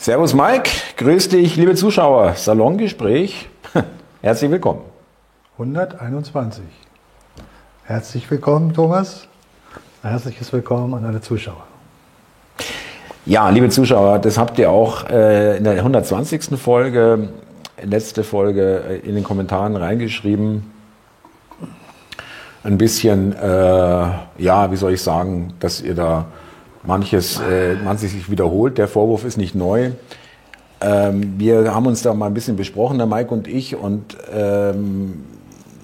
Servus Mike, grüß dich, liebe Zuschauer. Salongespräch. Herzlich willkommen. 121. Herzlich willkommen, Thomas. Herzliches Willkommen an alle Zuschauer. Ja, liebe Zuschauer, das habt ihr auch äh, in der 120. Folge, letzte Folge, äh, in den Kommentaren reingeschrieben. Ein bisschen, äh, ja, wie soll ich sagen, dass ihr da manches, äh, manches sich wiederholt. Der Vorwurf ist nicht neu. Ähm, wir haben uns da mal ein bisschen besprochen, der Mike und ich, und ähm,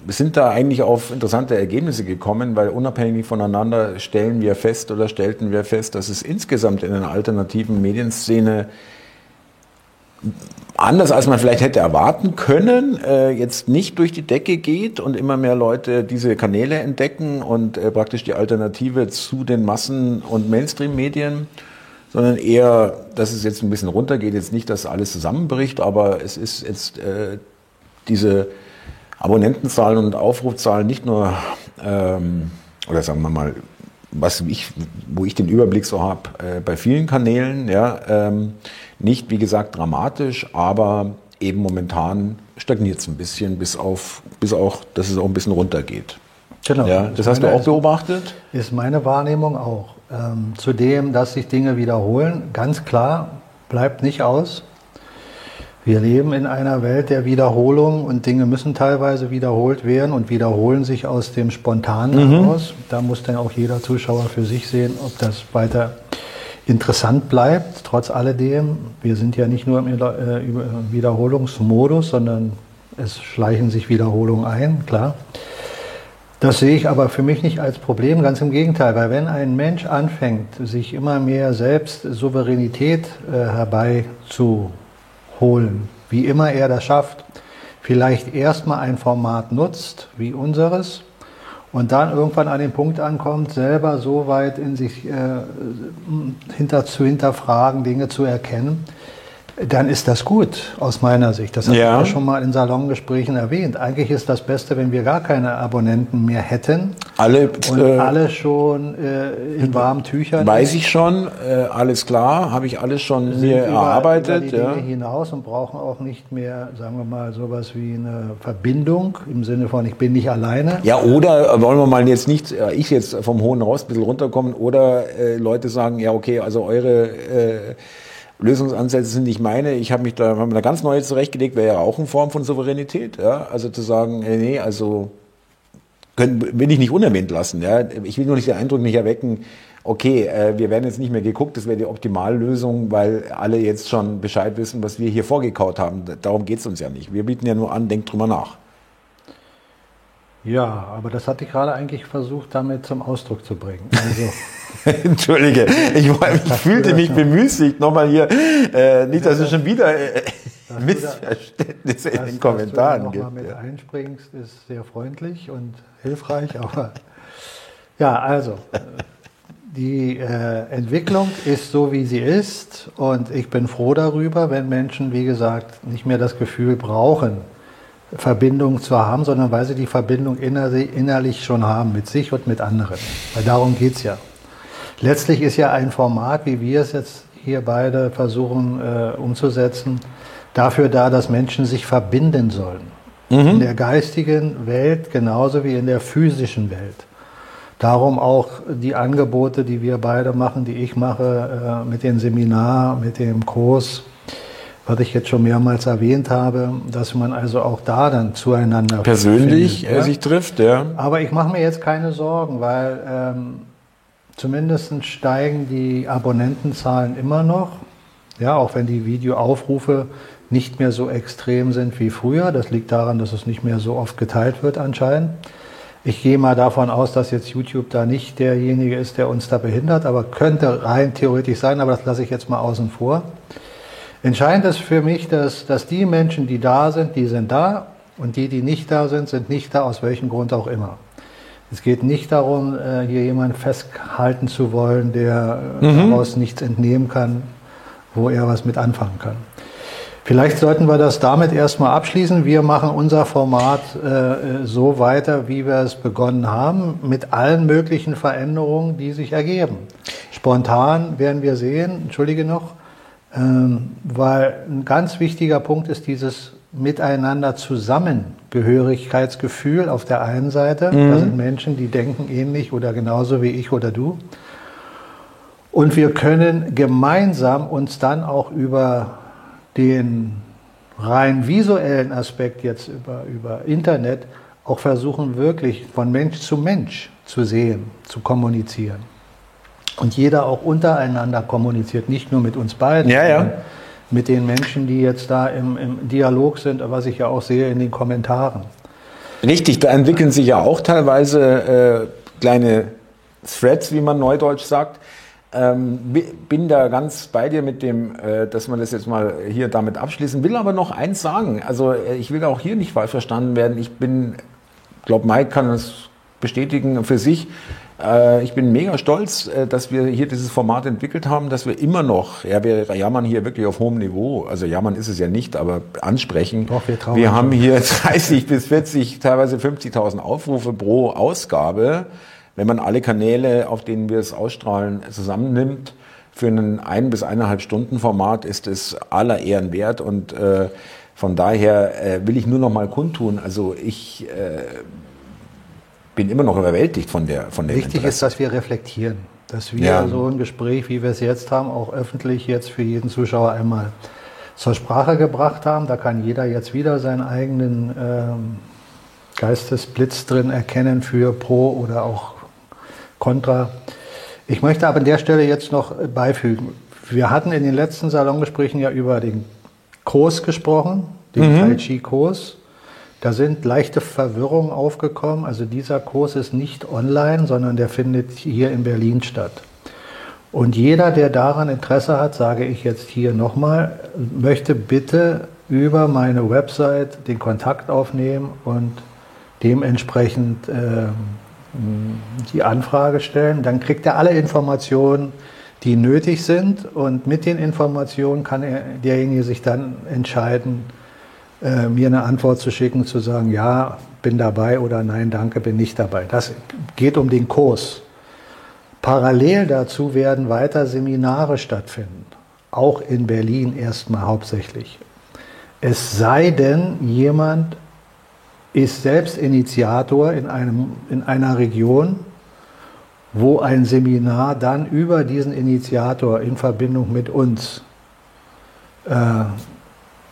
sind da eigentlich auf interessante Ergebnisse gekommen, weil unabhängig voneinander stellen wir fest oder stellten wir fest, dass es insgesamt in einer alternativen Medienszene anders als man vielleicht hätte erwarten können, äh, jetzt nicht durch die Decke geht und immer mehr Leute diese Kanäle entdecken und äh, praktisch die Alternative zu den Massen- und Mainstream-Medien, sondern eher, dass es jetzt ein bisschen runtergeht. Jetzt nicht, dass alles zusammenbricht, aber es ist jetzt äh, diese Abonnentenzahlen und Aufrufzahlen nicht nur, ähm, oder sagen wir mal, was ich, wo ich den Überblick so habe, äh, bei vielen Kanälen, ja, ähm, nicht, wie gesagt, dramatisch, aber eben momentan stagniert es ein bisschen, bis auf, bis auch, dass es auch ein bisschen runtergeht. Genau. Ja, das hast du auch beobachtet? Ist meine Wahrnehmung auch. Ähm, zudem, dass sich Dinge wiederholen, ganz klar, bleibt nicht aus. Wir leben in einer Welt der Wiederholung und Dinge müssen teilweise wiederholt werden und wiederholen sich aus dem Spontanen mhm. heraus. Da muss dann auch jeder Zuschauer für sich sehen, ob das weiter interessant bleibt, trotz alledem. Wir sind ja nicht nur im äh, Wiederholungsmodus, sondern es schleichen sich Wiederholungen ein, klar. Das sehe ich aber für mich nicht als Problem, ganz im Gegenteil, weil wenn ein Mensch anfängt, sich immer mehr selbst Souveränität äh, herbeizuholen, wie immer er das schafft, vielleicht erstmal ein Format nutzt wie unseres, und dann irgendwann an den Punkt ankommt, selber so weit in sich äh, hinter, zu hinterfragen, Dinge zu erkennen, dann ist das gut aus meiner Sicht. Das habe ja. ich ja schon mal in Salongesprächen erwähnt. Eigentlich ist das Beste, wenn wir gar keine Abonnenten mehr hätten. Alle, und äh, alle schon äh, in warmen Tüchern. Weiß ich schon, äh, alles klar, habe ich alles schon mir erarbeitet. Über die ja. Dinge hinaus und brauchen auch nicht mehr, sagen wir mal, sowas wie eine Verbindung im Sinne von ich bin nicht alleine. Ja, oder wollen wir mal jetzt nicht, äh, ich jetzt vom Hohen Raus ein bisschen runterkommen, oder äh, Leute sagen, ja okay, also eure äh, Lösungsansätze sind nicht meine. Ich habe mich da, haben da ganz neu zurechtgelegt, wäre ja auch eine Form von Souveränität. Ja? Also zu sagen, nee, also können, will ich nicht unerwähnt lassen. Ja? Ich will nur nicht den Eindruck nicht erwecken, okay, äh, wir werden jetzt nicht mehr geguckt, das wäre die Optimallösung, weil alle jetzt schon Bescheid wissen, was wir hier vorgekaut haben. Darum geht's uns ja nicht. Wir bieten ja nur an, denkt drüber nach. Ja, aber das hatte ich gerade eigentlich versucht, damit zum Ausdruck zu bringen. Also, Entschuldige, ich, ich fühlte mich bemüßigt, nochmal hier, äh, nicht, dass es schon wieder äh, Missverständnisse in den Kommentaren gibt. Dass du mit ja. einspringst, ist sehr freundlich und hilfreich, aber ja, also, die äh, Entwicklung ist so, wie sie ist und ich bin froh darüber, wenn Menschen, wie gesagt, nicht mehr das Gefühl brauchen, Verbindung zu haben, sondern weil sie die Verbindung innerlich schon haben mit sich und mit anderen. Weil darum geht es ja. Letztlich ist ja ein Format, wie wir es jetzt hier beide versuchen äh, umzusetzen, dafür da, dass Menschen sich verbinden sollen. Mhm. In der geistigen Welt genauso wie in der physischen Welt. Darum auch die Angebote, die wir beide machen, die ich mache, äh, mit dem Seminar, mit dem Kurs, was ich jetzt schon mehrmals erwähnt habe, dass man also auch da dann zueinander persönlich findet, ja? sich trifft, ja. Aber ich mache mir jetzt keine Sorgen, weil ähm, zumindest steigen die Abonnentenzahlen immer noch, ja, auch wenn die Videoaufrufe nicht mehr so extrem sind wie früher. Das liegt daran, dass es nicht mehr so oft geteilt wird anscheinend. Ich gehe mal davon aus, dass jetzt YouTube da nicht derjenige ist, der uns da behindert, aber könnte rein theoretisch sein, aber das lasse ich jetzt mal außen vor. Entscheidend ist für mich, dass, dass die Menschen, die da sind, die sind da und die, die nicht da sind, sind nicht da, aus welchem Grund auch immer. Es geht nicht darum, äh, hier jemanden festhalten zu wollen, der äh, mhm. daraus nichts entnehmen kann, wo er was mit anfangen kann. Vielleicht sollten wir das damit erstmal abschließen. Wir machen unser Format äh, so weiter, wie wir es begonnen haben, mit allen möglichen Veränderungen, die sich ergeben. Spontan werden wir sehen, entschuldige noch, Ähm, weil ein ganz wichtiger Punkt ist dieses Miteinander Zusammengehörigkeitsgefühl auf der einen Seite. Mhm. Da sind Menschen, die denken ähnlich oder genauso wie ich oder du. Und wir können gemeinsam uns dann auch über den rein visuellen Aspekt jetzt über, über Internet auch versuchen, wirklich von Mensch zu Mensch zu sehen, zu kommunizieren. Und jeder auch untereinander kommuniziert, nicht nur mit uns beiden, ja, ja. mit den Menschen, die jetzt da im, im Dialog sind, was ich ja auch sehe in den Kommentaren. Richtig, da entwickeln sich ja auch teilweise äh, kleine Threads, wie man neudeutsch sagt. Ähm, bin da ganz bei dir mit dem, äh, dass man das jetzt mal hier damit abschließen will, aber noch eins sagen. Also äh, ich will auch hier nicht falsch verstanden werden. Ich bin, glaube Mike kann das bestätigen für sich. Äh, ich bin mega stolz, äh, dass wir hier dieses Format entwickelt haben, dass wir immer noch, ja, wir jammern hier wirklich auf hohem Niveau, also jammern ist es ja nicht, aber ansprechen. Doch, wir, wir haben hier 30 bis 40, teilweise 50.000 Aufrufe pro Ausgabe wenn man alle Kanäle, auf denen wir es ausstrahlen, zusammennimmt, für ein ein bis eineinhalb Stunden Format ist es aller Ehren wert und äh, von daher äh, will ich nur noch mal kundtun. Also ich äh, bin immer noch überwältigt von der von der. Wichtig Interesse. ist, dass wir reflektieren, dass wir ja. so ein Gespräch, wie wir es jetzt haben, auch öffentlich jetzt für jeden Zuschauer einmal zur Sprache gebracht haben. Da kann jeder jetzt wieder seinen eigenen ähm, Geistesblitz drin erkennen für Pro oder auch Contra. Ich möchte aber an der Stelle jetzt noch beifügen. Wir hatten in den letzten Salongesprächen ja über den Kurs gesprochen, den mhm. Tai Chi Kurs. Da sind leichte Verwirrungen aufgekommen. Also dieser Kurs ist nicht online, sondern der findet hier in Berlin statt. Und jeder, der daran Interesse hat, sage ich jetzt hier nochmal, möchte bitte über meine Website den Kontakt aufnehmen und dementsprechend äh, die Anfrage stellen. Dann kriegt er alle Informationen, die nötig sind. Und mit den Informationen kann er, derjenige sich dann entscheiden, äh, mir eine Antwort zu schicken, zu sagen, ja, bin dabei oder nein, danke, bin nicht dabei. Das geht um den Kurs. Parallel dazu werden weiter Seminare stattfinden, auch in Berlin erstmal hauptsächlich. Es sei denn, jemand ist selbst Initiator in, einem, in einer Region, wo ein Seminar dann über diesen Initiator in Verbindung mit uns äh,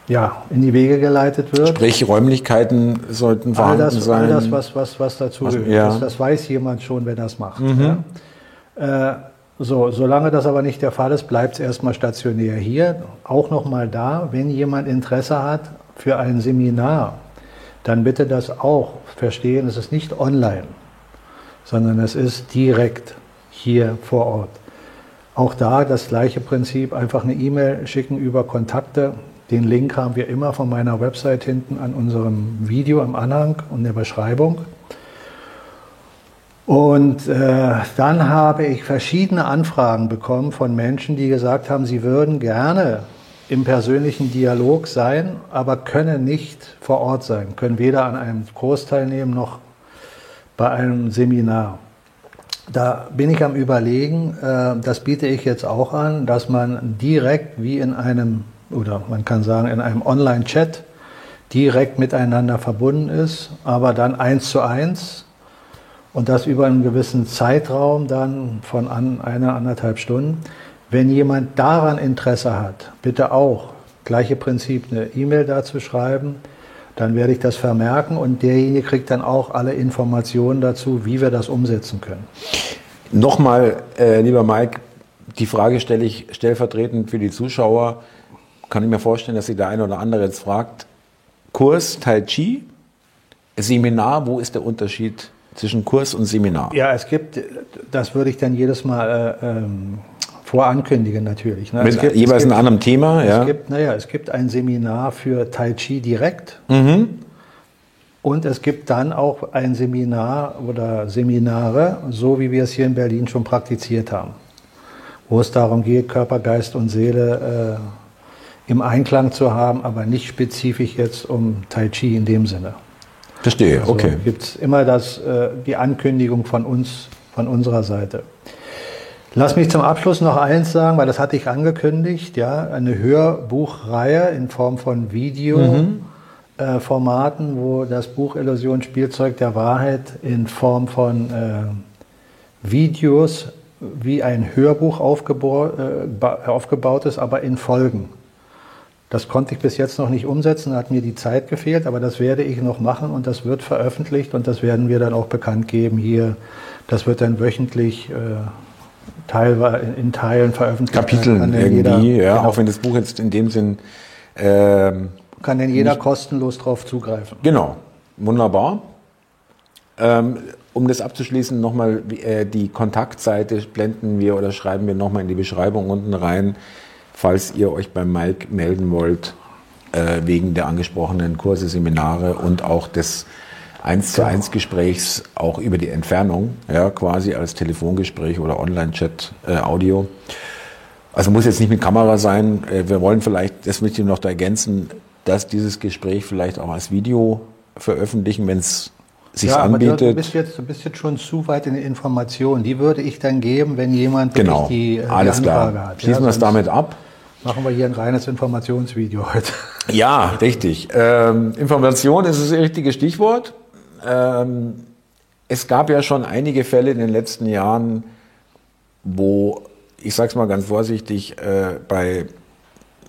ja, in die Wege geleitet wird. Sprich, Räumlichkeiten sollten vorhanden all das, sein. All das, was, was, was dazu gehört. Ja. Das, das, weiß jemand schon, wer das macht. Mhm. Ja. Äh, so, solange das aber nicht der Fall ist, bleibt es erstmal stationär hier. Auch nochmal da, wenn jemand Interesse hat für ein Seminar dann bitte das auch verstehen, es ist nicht online, sondern es ist direkt hier vor Ort. Auch da das gleiche Prinzip, einfach eine E-Mail schicken über Kontakte. Den Link haben wir immer von meiner Website hinten an unserem Video im Anhang und der Beschreibung. Und äh, dann habe ich verschiedene Anfragen bekommen von Menschen, die gesagt haben, sie würden gerne im persönlichen Dialog sein, aber können nicht vor Ort sein, können weder an einem Kurs teilnehmen noch bei einem Seminar. Da bin ich am Überlegen, äh, das biete ich jetzt auch an, dass man direkt wie in einem, oder man kann sagen, in einem Online-Chat direkt miteinander verbunden ist, aber dann eins zu eins und das über einen gewissen Zeitraum dann von an, einer, anderthalb Stunden wenn jemand daran Interesse hat, bitte auch, gleiche Prinzip, eine E-Mail dazu schreiben, dann werde ich das vermerken und derjenige kriegt dann auch alle Informationen dazu, wie wir das umsetzen können. Nochmal, äh, lieber Mike, die Frage stelle ich stellvertretend für die Zuschauer. Kann ich mir vorstellen, dass sich der eine oder andere jetzt fragt, Kurs Tai Chi, Seminar, wo ist der Unterschied zwischen Kurs und Seminar? Ja, es gibt, das würde ich dann jedes Mal äh, ähm, vorankündigen natürlich. Ne? Mit gibt, jeweils einem anderen Thema, ja. Es gibt, naja, es gibt ein Seminar für Tai Chi direkt. Mhm. Und es gibt dann auch ein Seminar oder Seminare, so wie wir es hier in Berlin schon praktiziert haben, wo es darum geht, Körper, Geist und Seele äh, im Einklang zu haben, aber nicht spezifisch jetzt um Tai Chi in dem Sinne. Verstehe, also okay. Gibt es immer das, äh, die Ankündigung von uns, von unserer Seite. Lass mich zum Abschluss noch eins sagen, weil das hatte ich angekündigt, ja, eine Hörbuchreihe in Form von Videoformaten, mhm. äh, wo das Buch Illusion Spielzeug der Wahrheit in Form von äh, Videos wie ein Hörbuch äh, aufgebaut ist, aber in Folgen. Das konnte ich bis jetzt noch nicht umsetzen, hat mir die Zeit gefehlt, aber das werde ich noch machen und das wird veröffentlicht und das werden wir dann auch bekannt geben hier. Das wird dann wöchentlich äh, teilweise in Teilen veröffentlicht. Kapiteln irgendwie, jeder, ja, genau. auch wenn das Buch jetzt in dem Sinn ähm, kann denn jeder kostenlos drauf zugreifen. Genau, wunderbar. Ähm, um das abzuschließen, nochmal äh, die Kontaktseite blenden wir oder schreiben wir nochmal in die Beschreibung unten rein, falls ihr euch beim Mike melden wollt, äh, wegen der angesprochenen Kurse, Seminare und auch des eins zu eins Gesprächs auch über die Entfernung, ja, quasi als Telefongespräch oder Online-Chat, äh, Audio. Also muss jetzt nicht mit Kamera sein. Äh, wir wollen vielleicht, das möchte ich noch da ergänzen, dass dieses Gespräch vielleicht auch als Video veröffentlichen, wenn es sich ja, anbietet. Du bist, jetzt, du bist jetzt schon zu weit in der Information. Die würde ich dann geben, wenn jemand genau. die, äh, die Alles Anfrage klar. hat. Schließen ja, wir es damit ab. Machen wir hier ein reines Informationsvideo heute. Ja, richtig. Ähm, Information ist das richtige Stichwort ähm, es gab ja schon einige Fälle in den letzten Jahren, wo, ich sage es mal ganz vorsichtig, äh, bei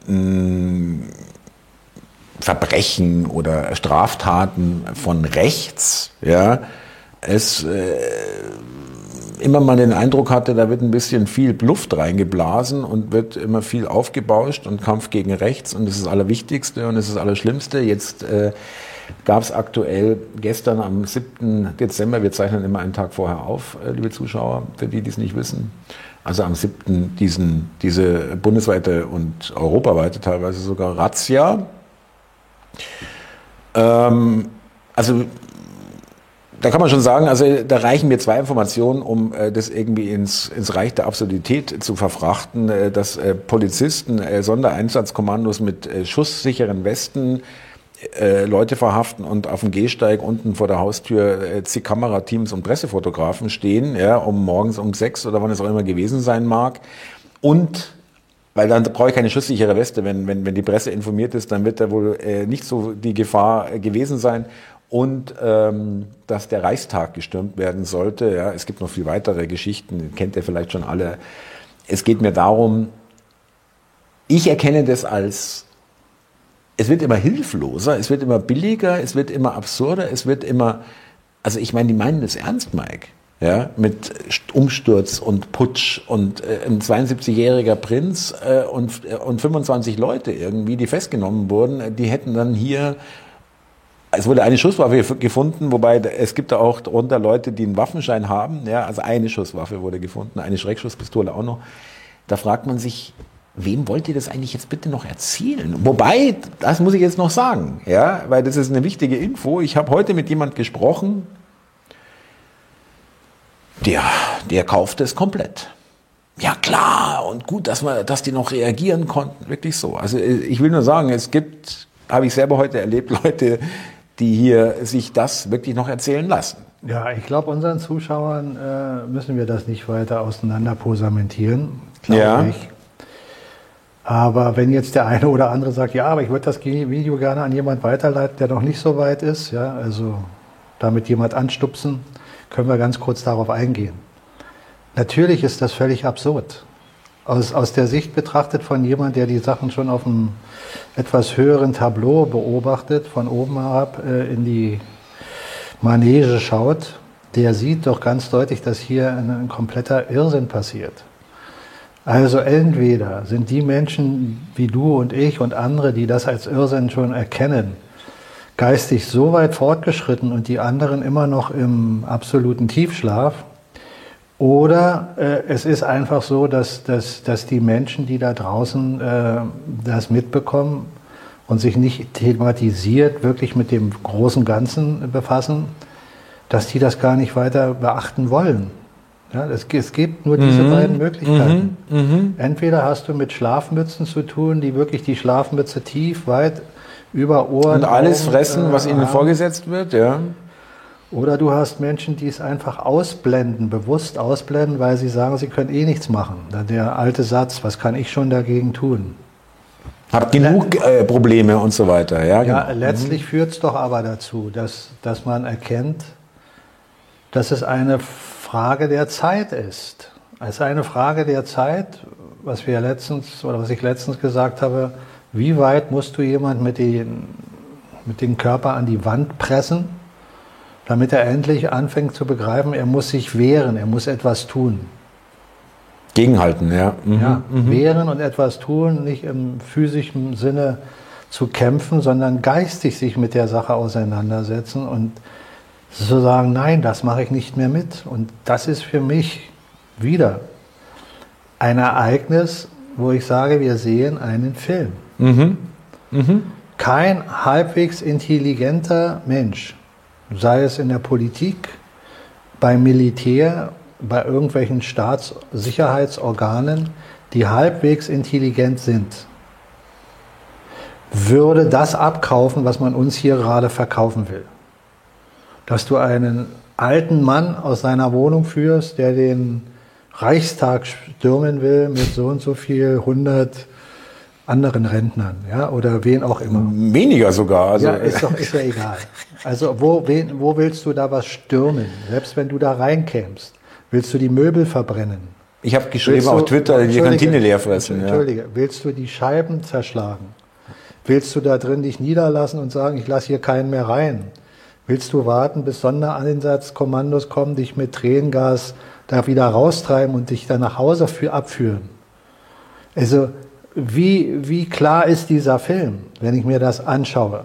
mh, mm, Verbrechen oder Straftaten von rechts, ja, es äh, immer mal den Eindruck hatte, da wird ein bisschen viel Luft reingeblasen und wird immer viel aufgebauscht und Kampf gegen rechts und das ist das Allerwichtigste und das ist das Allerschlimmste. Jetzt äh, gab es aktuell gestern am 7. Dezember, wir zeichnen immer einen Tag vorher auf, äh, liebe Zuschauer, für die, die es nicht wissen, also am 7. Diesen, diese bundesweite und europaweite teilweise sogar Razzia. Ähm, also da kann man schon sagen, also da reichen mir zwei Informationen, um äh, das irgendwie ins, ins Reich der Absurdität zu verfrachten, äh, dass äh, Polizisten, äh, Sondereinsatzkommandos mit äh, schusssicheren Westen äh, Leute verhaften und auf dem Gehsteig unten vor der Haustür äh, zig Kamerateams und Pressefotografen stehen, ja, um morgens um sechs oder wann es auch immer gewesen sein mag. Und weil dann brauche ich keine schusssichere Weste, wenn, wenn, wenn die Presse informiert ist, dann wird da wohl äh, nicht so die Gefahr äh, gewesen sein. Und ähm, dass der Reichstag gestürmt werden sollte. Ja, es gibt noch viel weitere Geschichten, kennt ihr vielleicht schon alle. Es geht mir darum, ich erkenne das als es wird immer hilfloser, es wird immer billiger, es wird immer absurder, es wird immer, also ich meine, die meinen das ernst, Mike. Ja, mit Umsturz und Putsch und äh, ein 72-jähriger Prinz äh, und, äh, und 25 Leute irgendwie, die festgenommen wurden, die hätten dann hier es wurde eine Schusswaffe gefunden, wobei es gibt da auch darunter Leute, die einen Waffenschein haben. Ja, also eine Schusswaffe wurde gefunden, eine Schreckschusspistole auch noch. Da fragt man sich, wem wollt ihr das eigentlich jetzt bitte noch erzählen? Wobei, das muss ich jetzt noch sagen, ja, weil das ist eine wichtige Info. Ich habe heute mit jemand gesprochen, der, der kauft es komplett. Ja klar und gut, dass wir, dass die noch reagieren konnten, wirklich so. Also ich will nur sagen, es gibt, habe ich selber heute erlebt, Leute, die hier sich das wirklich noch erzählen lassen. Ja, ich glaube, unseren Zuschauern äh, müssen wir das nicht weiter auseinander posamentieren, glaube ja. ich. Aber wenn jetzt der eine oder andere sagt, ja, aber ich würde das Video gerne an jemand weiterleiten, der noch nicht so weit ist, ja, also damit jemand anstupsen, können wir ganz kurz darauf eingehen. Natürlich ist das völlig absurd. Aus, aus der Sicht betrachtet von jemand, der die Sachen schon auf einem etwas höheren Tableau beobachtet, von oben herab äh, in die Manege schaut, der sieht doch ganz deutlich, dass hier ein, ein kompletter Irrsinn passiert. Also entweder sind die Menschen wie du und ich und andere, die das als Irrsinn schon erkennen, geistig so weit fortgeschritten und die anderen immer noch im absoluten Tiefschlaf, oder äh, es ist einfach so, dass, dass, dass die Menschen, die da draußen äh, das mitbekommen und sich nicht thematisiert wirklich mit dem großen Ganzen befassen, dass die das gar nicht weiter beachten wollen. Ja, es, es gibt nur diese mhm. beiden Möglichkeiten. Mhm. mhm. Entweder hast du mit Schlafmützen zu tun, die wirklich die Schlafmütze tief, weit über Ohren. Und alles Augen, fressen, äh, was ihnen vorgesetzt wird, ja. Oder du hast Menschen, die es einfach ausblenden, bewusst ausblenden, weil sie sagen, sie können eh nichts machen. Der alte Satz, was kann ich schon dagegen tun? Hab genug äh, Probleme und so weiter. Ja, ja genau. letztlich mhm. führt es doch aber dazu, dass, dass man erkennt, dass es eine Frage der Zeit ist. Es ist eine Frage der Zeit, was wir letztens oder was ich letztens gesagt habe, wie weit musst du jemand mit, den, mit dem Körper an die Wand pressen, damit er endlich anfängt zu begreifen, er muss sich wehren, er muss etwas tun. Gegenhalten, ja. Mhm. ja mhm. Wehren und etwas tun, nicht im physischen Sinne zu kämpfen, sondern geistig sich mit der Sache auseinandersetzen und zu sagen, nein, das mache ich nicht mehr mit. Und das ist für mich wieder ein Ereignis, wo ich sage, wir sehen einen Film. Mhm. Mhm. Kein halbwegs intelligenter Mensch, sei es in der Politik, beim Militär, bei irgendwelchen Staatssicherheitsorganen, die halbwegs intelligent sind, würde das abkaufen, was man uns hier gerade verkaufen will. Dass du einen alten Mann aus seiner Wohnung führst, der den Reichstag stürmen will mit so und so viel hundert anderen Rentnern, ja, oder wen auch immer. Weniger sogar. Also. Ja, ist doch ist ja egal. Also wo, wen, wo willst du da was stürmen? Selbst wenn du da reinkämst, willst du die Möbel verbrennen? Ich habe geschrieben du, auf Twitter, die Kantine leer fressen. Entschuldige, ja. willst du die Scheiben zerschlagen? Willst du da drin dich niederlassen und sagen, ich lasse hier keinen mehr rein? Willst du warten, bis Sondereinsatzkommandos kommen, dich mit Tränengas da wieder raustreiben und dich dann nach Hause für abführen. Also wie, wie klar ist dieser Film, wenn ich mir das anschaue?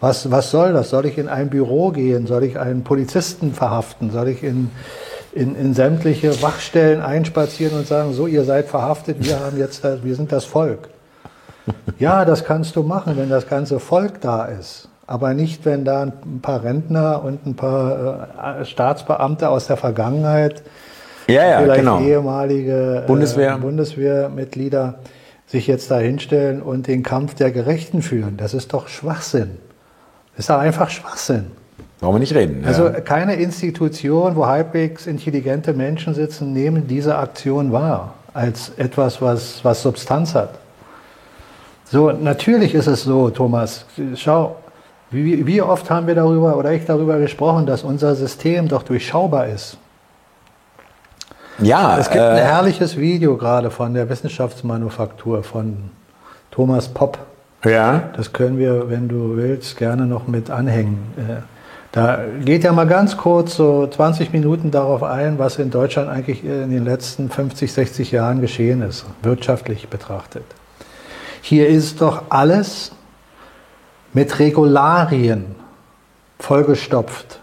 Was, was soll das? Soll ich in ein Büro gehen? Soll ich einen Polizisten verhaften? Soll ich in, in, in sämtliche Wachstellen einspazieren und sagen, so, ihr seid verhaftet, wir, haben jetzt wir sind das Volk? Ja, das kannst du machen, wenn das ganze Volk da ist. Aber nicht, wenn da ein paar Rentner und ein paar äh, Staatsbeamte aus der Vergangenheit ja, ja, vielleicht genau. ehemalige äh, Bundeswehr. Bundeswehrmitglieder sich jetzt da hinstellen und den Kampf der Gerechten führen. Das ist doch Schwachsinn. Das ist doch einfach Schwachsinn. Brauchen wir nicht reden. Also keine Institution, wo halbwegs intelligente Menschen sitzen, nehmen diese Aktion wahr als etwas, was, was Substanz hat. So, natürlich ist es so, Thomas. Schau, wie, wie oft haben wir darüber oder ich darüber gesprochen, dass unser System doch durchschaubar ist. Ja, es gibt äh, ein herrliches Video gerade von der Wissenschaftsmanufaktur von Thomas Popp. Ja. Das können wir, wenn du willst, gerne noch mit anhängen. Äh, da geht ja mal ganz kurz so 20 Minuten darauf ein, was in Deutschland eigentlich in den letzten 50, 60 Jahren geschehen ist, wirtschaftlich betrachtet. Hier ist doch alles mit Regularien vollgestopft,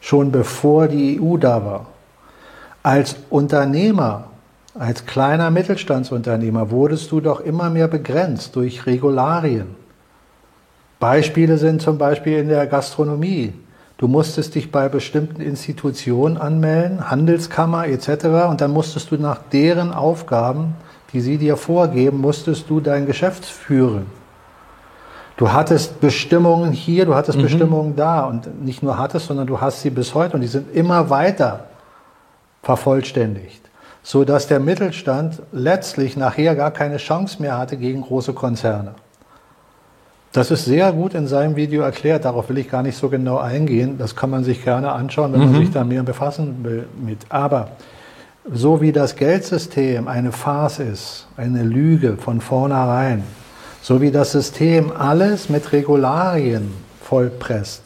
schon bevor die EU da war. Als Unternehmer, als kleiner Mittelstandsunternehmer wurdest du doch immer mehr begrenzt durch Regularien. Beispiele sind zum Beispiel in der Gastronomie. Du musstest dich bei bestimmten Institutionen anmelden, Handelskammer etc. Und dann musstest du nach deren Aufgaben, die sie dir vorgeben, musstest du dein Geschäft führen. Du hattest Bestimmungen hier, du hattest mhm. Bestimmungen da und nicht nur hattest, sondern du hast sie bis heute und die sind immer weiter vervollständigt, so dass der Mittelstand letztlich nachher gar keine Chance mehr hatte gegen große Konzerne. Das ist sehr gut in seinem Video erklärt, darauf will ich gar nicht so genau eingehen, das kann man sich gerne anschauen, wenn mhm. man sich da mehr befassen will mit. Aber so wie das Geldsystem eine Farce ist, eine Lüge von vornherein, so wie das System alles mit Regularien vollpresst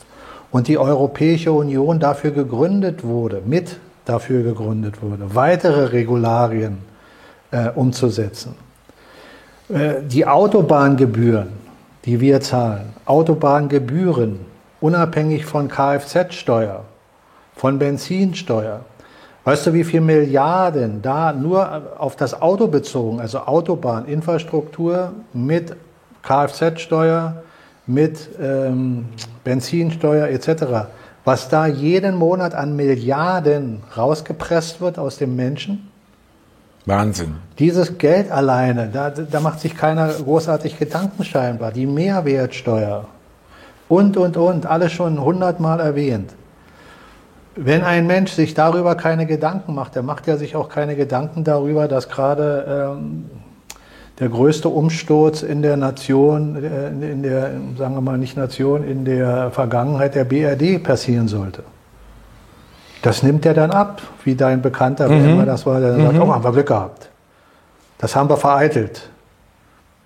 und die Europäische Union dafür gegründet wurde, mit dafür gegründet wurde, weitere Regularien äh, umzusetzen. Äh, die Autobahngebühren, die wir zahlen, Autobahngebühren, unabhängig von Kfz-Steuer, von Benzinsteuer, Weißt du, wie viel Milliarden da nur auf das Auto bezogen, also Autobahninfrastruktur mit Kfz-Steuer, mit ähm, Benzinsteuer etc., was da jeden Monat an Milliarden rausgepresst wird aus dem Menschen. Wahnsinn. Dieses Geld alleine, da, da macht sich keiner großartig Gedanken scheinbar. Die Mehrwertsteuer und, und, und, alles schon hundertmal erwähnt. Wenn ein Mensch sich darüber keine Gedanken macht, der macht ja sich auch keine Gedanken darüber, dass gerade ähm, der größte Umsturz in der Nation, äh, in der, sagen wir mal nicht Nation, in der Vergangenheit der BRD passieren sollte. Das nimmt er dann ab, wie dein Bekannter, Mhm. immer das war, der sagt, oh, haben wir Glück gehabt. Das haben wir vereitelt.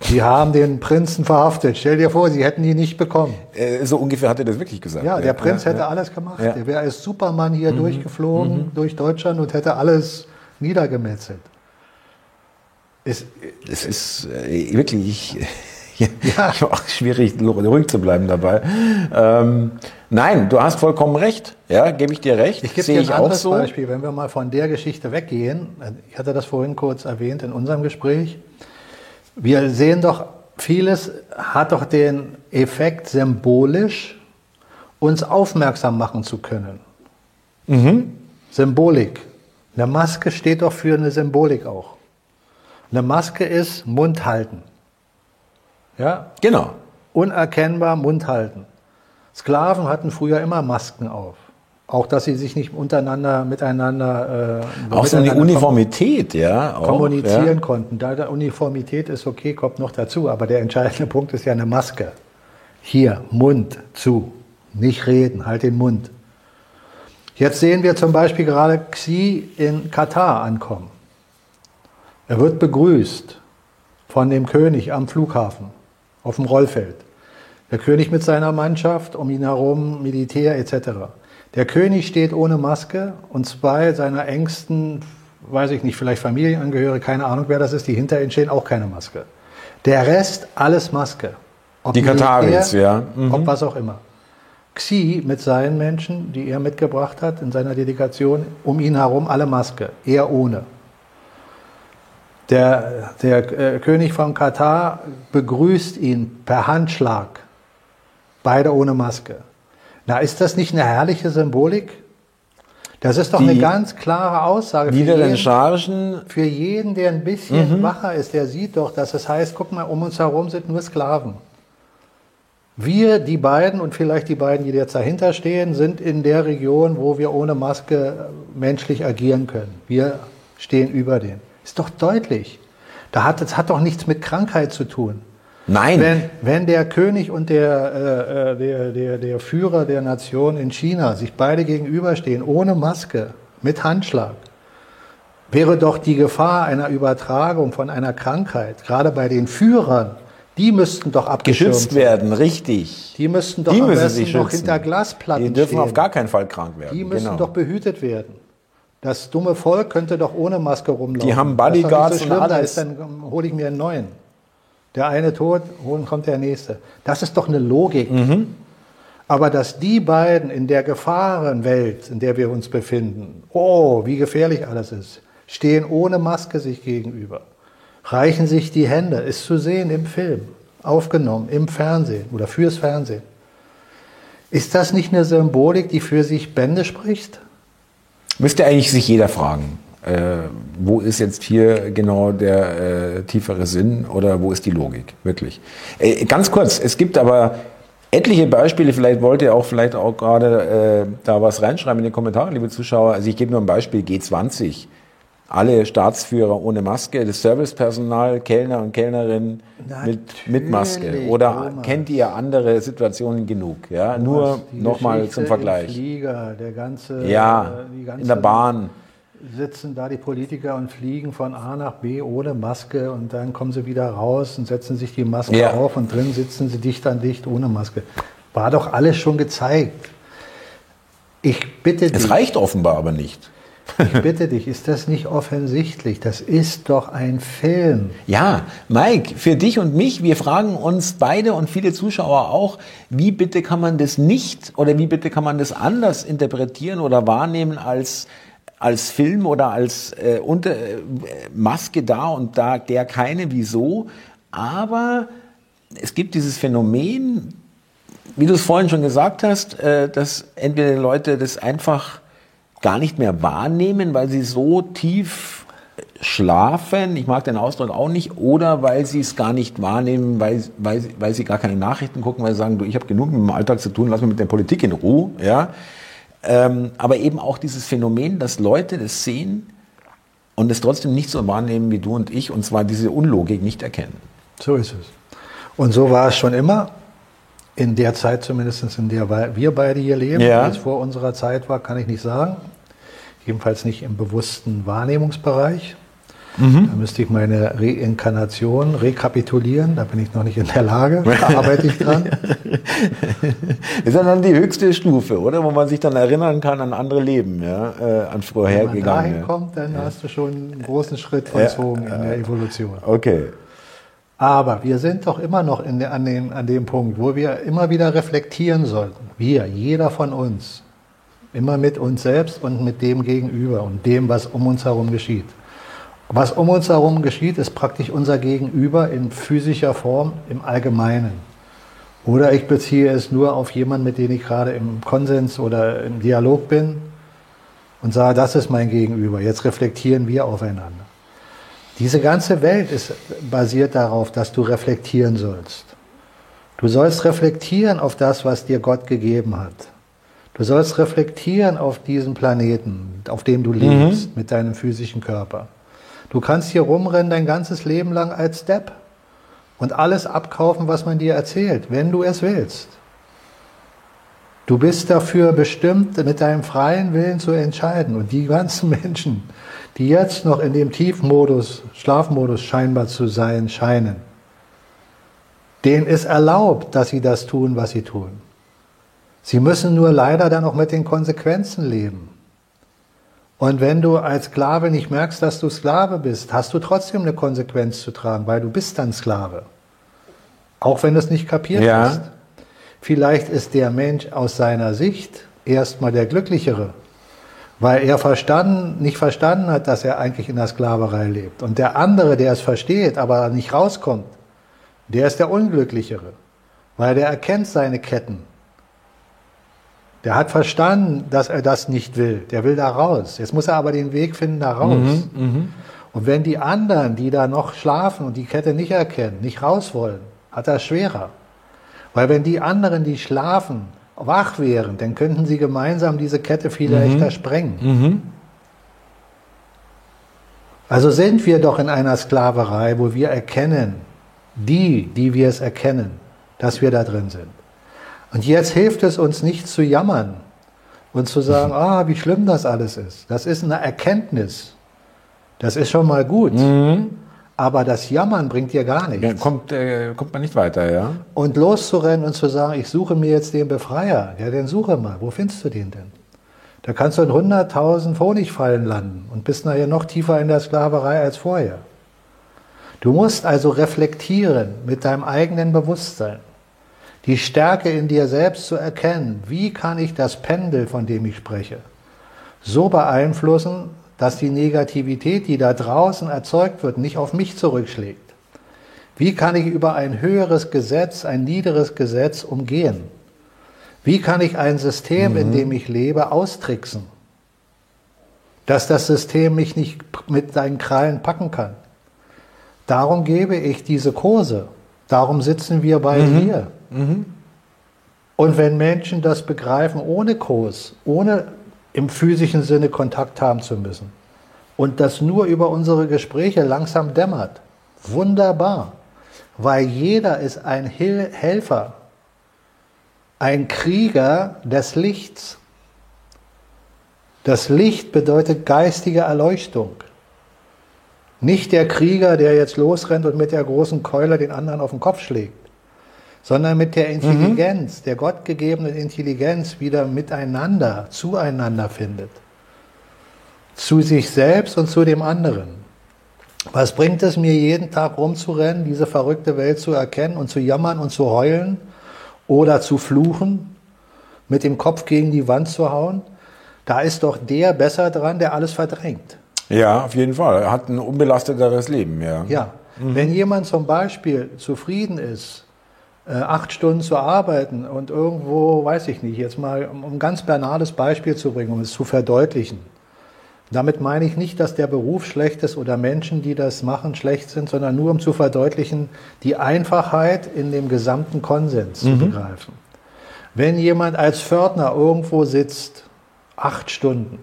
Sie haben den Prinzen verhaftet. Stell dir vor, sie hätten ihn nicht bekommen. Äh, so ungefähr hat er das wirklich gesagt. Ja, der Prinz ja, hätte ja. alles gemacht. Ja. Mhm. Der wäre als Superman hier durchgeflogen durch Deutschland und hätte alles niedergemetzelt. Ist, Es ist äh, wirklich ich, ja. auch schwierig, ruhig zu bleiben dabei. Ähm, nein, du hast vollkommen recht. Ja, gebe ich dir recht. ich gebe dir ein ich auch anderes so. Beispiel, wenn wir mal von der Geschichte weggehen. Ich hatte das vorhin kurz erwähnt in unserem Gespräch. Wir sehen doch, vieles hat doch den Effekt, symbolisch uns aufmerksam machen zu können. Mhm. Symbolik. Eine Maske steht doch für eine Symbolik auch. Eine Maske ist Mund halten. Ja, Genau. unerkennbar Mund halten. Sklaven hatten früher immer Masken auf. Auch, dass sie sich nicht untereinander, miteinander, äh, Auch so eine Uniformität, ja. Auch, kommunizieren ja. konnten. Da der Uniformität ist okay, kommt noch dazu. Aber der entscheidende Punkt ist ja eine Maske. Hier, Mund zu. Nicht reden, halt den Mund. Jetzt sehen wir zum Beispiel gerade Xi in Katar ankommen. Er wird begrüßt von dem König am Flughafen, auf dem Rollfeld. Der König mit seiner Mannschaft, um ihn herum Militär etc. Der König steht ohne Maske und zwei seiner engsten, weiß ich nicht, vielleicht Familienangehörige, keine Ahnung wer das ist, die hinter ihm stehen, auch keine Maske. Der Rest, alles Maske. Ob Die Kataris, ja. Mhm. Ob was auch immer. Xi mit seinen Menschen, die er mitgebracht hat in seiner Delegation, um ihn herum alle Maske, er ohne. Der, der äh, König von Katar begrüßt ihn per Handschlag, beide ohne Maske. Na, ist das nicht eine herrliche Symbolik? Das ist doch Die eine ganz klare Aussage. für jeden- Schargen. für jeden, der ein bisschen Mhm. wacher ist, der sieht doch, dass es heißt, guck mal, um uns herum sind nur Sklaven. Wir, die beiden und vielleicht die beiden, die jetzt dahinter stehen, sind in der Region, wo wir ohne Maske menschlich agieren können. Wir stehen über denen. Ist doch deutlich. Da hat, das hat doch nichts mit Krankheit zu tun. Nein. Wenn, wenn der König und der, äh, äh, der, der, der Führer der Nation in China sich beide gegenüberstehen, ohne Maske, mit Handschlag, wäre doch die Gefahr einer Übertragung von einer Krankheit, gerade bei den Führern, die müssten doch abgeschirmt geschützt werden, richtig. Die müssten doch Die müssen sich noch schützen. hinter Glasplatten Die dürfen stehen. auf gar keinen Fall krank werden. Die müssen genau. doch behütet werden. Das dumme Volk könnte doch ohne Maske rumlaufen. Die haben Bodyguards so und schlimm, da alles. ist Dann hole ich mir einen neuen. Der eine tot, holen kommt der nächste. Das ist doch eine Logik. Mhm. Aber dass die beiden in der Gefahrenwelt, in der wir uns befinden, oh, wie gefährlich alles ist, stehen ohne Maske sich gegenüber, reichen sich die Hände, ist zu sehen im Film, aufgenommen, im Fernsehen oder fürs Fernsehen. Ist das nicht eine Symbolik, die für sich Bände spricht? Müsste eigentlich sich jeder fragen, äh, wo ist jetzt hier genau der äh, tiefere Sinn oder wo ist die Logik, wirklich. Äh, ganz kurz, es gibt aber etliche Beispiele, vielleicht wollt ihr auch vielleicht auch gerade äh, da was reinschreiben in die Kommentare, liebe Zuschauer. Also ich gebe nur ein Beispiel, G20. Alle Staatsführer ohne Maske, das Servicepersonal, Kellner und Kellnerinnen mit, mit Maske. Oder Thomas. kennt ihr andere Situationen genug? Ja, nur Die nochmal zum im Vergleich. Flieger, der ganze, Ja, äh, ganze, in der Bahn. sitzen da die Politiker und fliegen von A nach B ohne Maske und dann kommen sie wieder raus und setzen sich die Maske Ja. auf und drin sitzen sie dicht an dicht ohne Maske. War doch alles schon gezeigt. Ich bitte Es dich, reicht offenbar aber nicht. Ich bitte dich, ist das nicht offensichtlich? Das ist doch ein Film. Ja, Mike, für dich und mich, wir fragen uns beide und viele Zuschauer auch, wie bitte kann man das nicht oder wie bitte kann man das anders interpretieren oder wahrnehmen als als Film oder als äh, unter, äh, Maske da und da der keine, wieso? Aber es gibt dieses Phänomen, wie du es vorhin schon gesagt hast, äh, dass entweder Leute das einfach gar nicht mehr wahrnehmen, weil sie so tief schlafen, ich mag den Ausdruck auch nicht, oder weil sie es gar nicht wahrnehmen, weil, weil, weil sie gar keine Nachrichten gucken, weil sie sagen, du, ich habe genug mit dem Alltag zu tun, lass mich mit der Politik in Ruhe. Ja? Ähm, aber eben auch dieses Phänomen, dass Leute das sehen und es trotzdem nicht so wahrnehmen wie du und ich, und zwar diese Unlogik nicht erkennen. So ist es. Und so war es schon immer, in der Zeit zumindest, in der wir beide hier leben. Ja. Wie es vor unserer Zeit war, kann ich nicht sagen. Jedenfalls nicht im bewussten Wahrnehmungsbereich. Mhm. Da müsste ich meine Reinkarnation rekapitulieren. Da bin ich noch nicht in der Lage. Da arbeite ich dran. ist ja dann die höchste Stufe, oder? Wo man sich dann erinnern kann an andere Leben, ja, äh, an Wenn man dahin vorhergegangene. kommt, dann hast du schon einen großen Schritt vollzogen in der Evolution. Okay. Aber wir sind doch immer noch in der, an, den, an dem Punkt, wo wir immer wieder reflektieren sollten. Wir, jeder von uns. Immer mit uns selbst und mit dem Gegenüber und dem, was um uns herum geschieht. Was um uns herum geschieht, ist praktisch unser Gegenüber in physischer Form im Allgemeinen. Oder ich beziehe es nur auf jemanden, mit dem ich gerade im Konsens oder im Dialog bin und sage, das ist mein Gegenüber. Jetzt reflektieren wir aufeinander. Diese ganze Welt ist basiert darauf, dass du reflektieren sollst. Du sollst reflektieren auf das, was dir Gott gegeben hat. Du sollst reflektieren auf diesen Planeten, auf dem du lebst, mit deinem physischen Körper. Du kannst hier rumrennen dein ganzes Leben lang als Step und alles abkaufen, was man dir erzählt, wenn du es willst. Du bist dafür bestimmt, mit deinem freien Willen zu entscheiden. Und die ganzen Menschen, die jetzt noch in dem Tiefmodus, Schlafmodus scheinbar zu sein scheinen, denen ist erlaubt, dass sie das tun, was sie tun. Sie müssen nur leider dann auch mit den Konsequenzen leben. Und wenn du als Sklave nicht merkst, dass du Sklave bist, hast du trotzdem eine Konsequenz zu tragen, weil du bist dann Sklave. Auch wenn du es nicht kapiert Ja. hast. Vielleicht ist der Mensch aus seiner Sicht erstmal der Glücklichere, weil er verstanden, nicht verstanden hat, dass er eigentlich in der Sklaverei lebt. Und der andere, der es versteht, aber nicht rauskommt, der ist der Unglücklichere, weil der erkennt seine Ketten. Der hat verstanden, dass er das nicht will. Der will da raus. Jetzt muss er aber den Weg finden da raus. Und wenn die anderen, die da noch schlafen und die Kette nicht erkennen, nicht raus wollen, hat er es schwerer. Weil wenn die anderen, die schlafen, wach wären, dann könnten sie gemeinsam diese Kette viel leichter sprengen. Also sind wir doch in einer Sklaverei, wo wir erkennen, die, die wir es erkennen, dass wir da drin sind. Und jetzt hilft es uns nicht zu jammern und zu sagen, ah, wie schlimm das alles ist. Das ist eine Erkenntnis. Das ist schon mal gut. Aber das Jammern bringt dir gar nichts. Ja, kommt, äh, kommt man nicht weiter, ja? Und loszurennen und zu sagen, ich suche mir jetzt den Befreier, ja, den suche mal. Wo findest du den denn? Da kannst du in 100.000 Honigfallen landen und bist nachher noch tiefer in der Sklaverei als vorher. Du musst also reflektieren mit deinem eigenen Bewusstsein. Die Stärke in dir selbst zu erkennen. Wie kann ich das Pendel, von dem ich spreche, so beeinflussen, dass die Negativität, die da draußen erzeugt wird, nicht auf mich zurückschlägt? Wie kann ich über ein höheres Gesetz, ein niederes Gesetz umgehen? Wie kann ich ein System, in dem ich lebe, austricksen? Dass das System mich nicht mit seinen Krallen packen kann. Darum gebe ich diese Kurse. Darum sitzen wir beide hier. Und wenn Menschen das begreifen ohne Kurs, ohne im physischen Sinne Kontakt haben zu müssen und das nur über unsere Gespräche langsam dämmert, wunderbar, weil jeder ist ein Hil Helfer, ein Krieger des Lichts. Das Licht bedeutet geistige Erleuchtung. Nicht der Krieger, der jetzt losrennt und mit der großen Keule den anderen auf den Kopf schlägt, sondern mit der Intelligenz, der gottgegebenen Intelligenz wieder miteinander, zueinander findet. Zu sich selbst und zu dem anderen. Was bringt es mir jeden Tag rumzurennen, diese verrückte Welt zu erkennen und zu jammern und zu heulen oder zu fluchen, mit dem Kopf gegen die Wand zu hauen? Da ist doch der besser dran, der alles verdrängt. Ja, auf jeden Fall. Er hat ein unbelasteteres Leben, ja. Ja, wenn jemand zum Beispiel zufrieden ist, acht Stunden zu arbeiten und irgendwo, weiß ich nicht, jetzt mal um um ein ganz banales Beispiel zu bringen, um es zu verdeutlichen. Damit meine ich nicht, dass der Beruf schlecht ist oder Menschen, die das machen, schlecht sind, sondern nur um zu verdeutlichen, die Einfachheit in dem gesamten Konsens zu begreifen. Wenn jemand als Pförtner irgendwo sitzt Acht Stunden.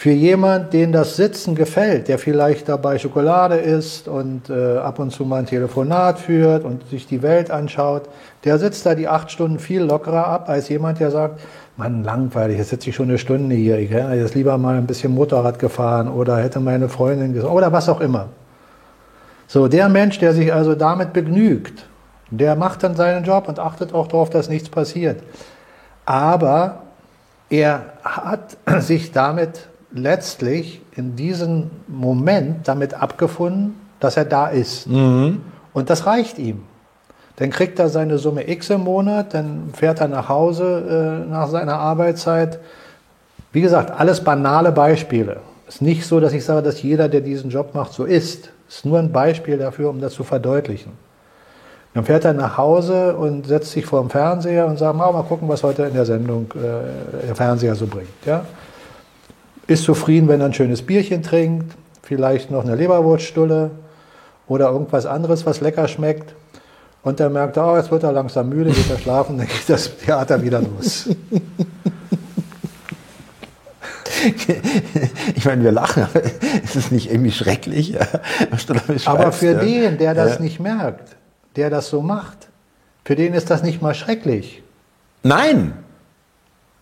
Für jemand, den das Sitzen gefällt, der vielleicht dabei Schokolade isst und äh, ab und zu mal ein Telefonat führt und sich die Welt anschaut, der sitzt da die acht Stunden viel lockerer ab als jemand, der sagt, Mann, langweilig, jetzt sitze ich schon eine Stunde hier, ich hätte jetzt lieber mal ein bisschen Motorrad gefahren oder hätte meine Freundin gesagt, oder was auch immer. So, der Mensch, der sich also damit begnügt, der macht dann seinen Job und achtet auch darauf, dass nichts passiert. Aber er hat sich damit letztlich in diesem Moment damit abgefunden, dass er da ist. Mhm. Und das reicht ihm. Dann kriegt er seine Summe X im Monat, dann fährt er nach Hause äh, nach seiner Arbeitszeit. Wie gesagt, alles banale Beispiele. Es ist nicht so, dass ich sage, dass jeder, der diesen Job macht, so ist. Es ist nur ein Beispiel dafür, um das zu verdeutlichen. Dann fährt er nach Hause und setzt sich vor dem Fernseher und sagt, mal, mal gucken, was heute in der Sendung äh, der Fernseher so bringt. Ja? Ist zufrieden, wenn er ein schönes Bierchen trinkt, vielleicht noch eine Leberwurststulle oder irgendwas anderes, was lecker schmeckt. Und dann merkt er, oh, jetzt wird er langsam müde, geht er schlafen, dann geht das Theater wieder los. Ich meine, wir lachen, aber ist es nicht irgendwie schrecklich? aber für den, der das ja. nicht merkt, der das so macht, für den ist das nicht mal schrecklich. Nein!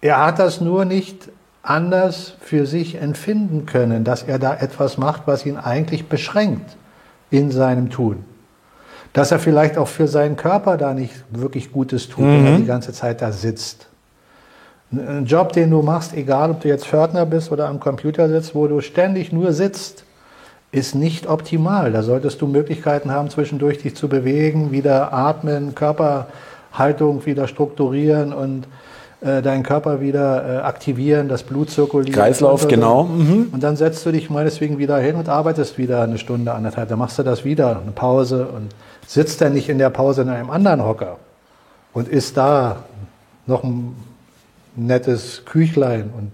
Er hat das nur nicht anders für sich empfinden können, dass er da etwas macht, was ihn eigentlich beschränkt in seinem Tun. Dass er vielleicht auch für seinen Körper da nicht wirklich Gutes tut, mhm. wenn er mhm. die ganze Zeit da sitzt. Ein Job, den du machst, egal ob du jetzt Pförtner bist oder am Computer sitzt, wo du ständig nur sitzt, ist nicht optimal. Da solltest du Möglichkeiten haben, zwischendurch dich zu bewegen, wieder atmen, Körperhaltung wieder strukturieren und äh, deinen Körper wieder äh, aktivieren, das Blut zirkuliert. Kreislauf, und so. genau. Mhm. Und dann setzt du dich meineswegen wieder hin und arbeitest wieder eine Stunde, anderthalb. Dann machst du das wieder, eine Pause und sitzt dann nicht in der Pause in einem anderen Hocker und isst da noch ein nettes Küchlein und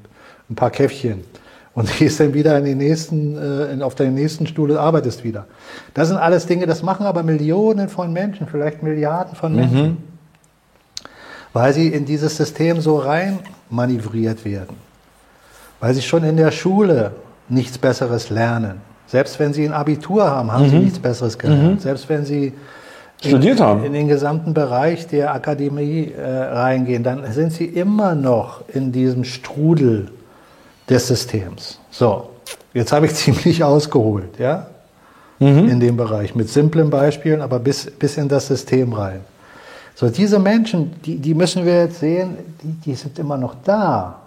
ein paar Käffchen und gehst dann wieder in den nächsten, äh, auf deinen nächsten Stuhl und arbeitest wieder. Das sind alles Dinge, das machen aber Millionen von Menschen, vielleicht Milliarden von Menschen. Mhm weil sie in dieses System so rein manövriert werden, weil sie schon in der Schule nichts Besseres lernen. Selbst wenn sie ein Abitur haben, haben mhm. sie nichts Besseres gelernt. Mhm. Selbst wenn sie studiert in, haben. in den gesamten Bereich der Akademie äh, reingehen, dann sind sie immer noch in diesem Strudel des Systems. So, jetzt habe ich ziemlich ausgeholt, ja, mhm. in dem Bereich mit simplen Beispielen, aber bis, bis in das System rein. So, diese Menschen, die, die müssen wir jetzt sehen, die, die sind immer noch da.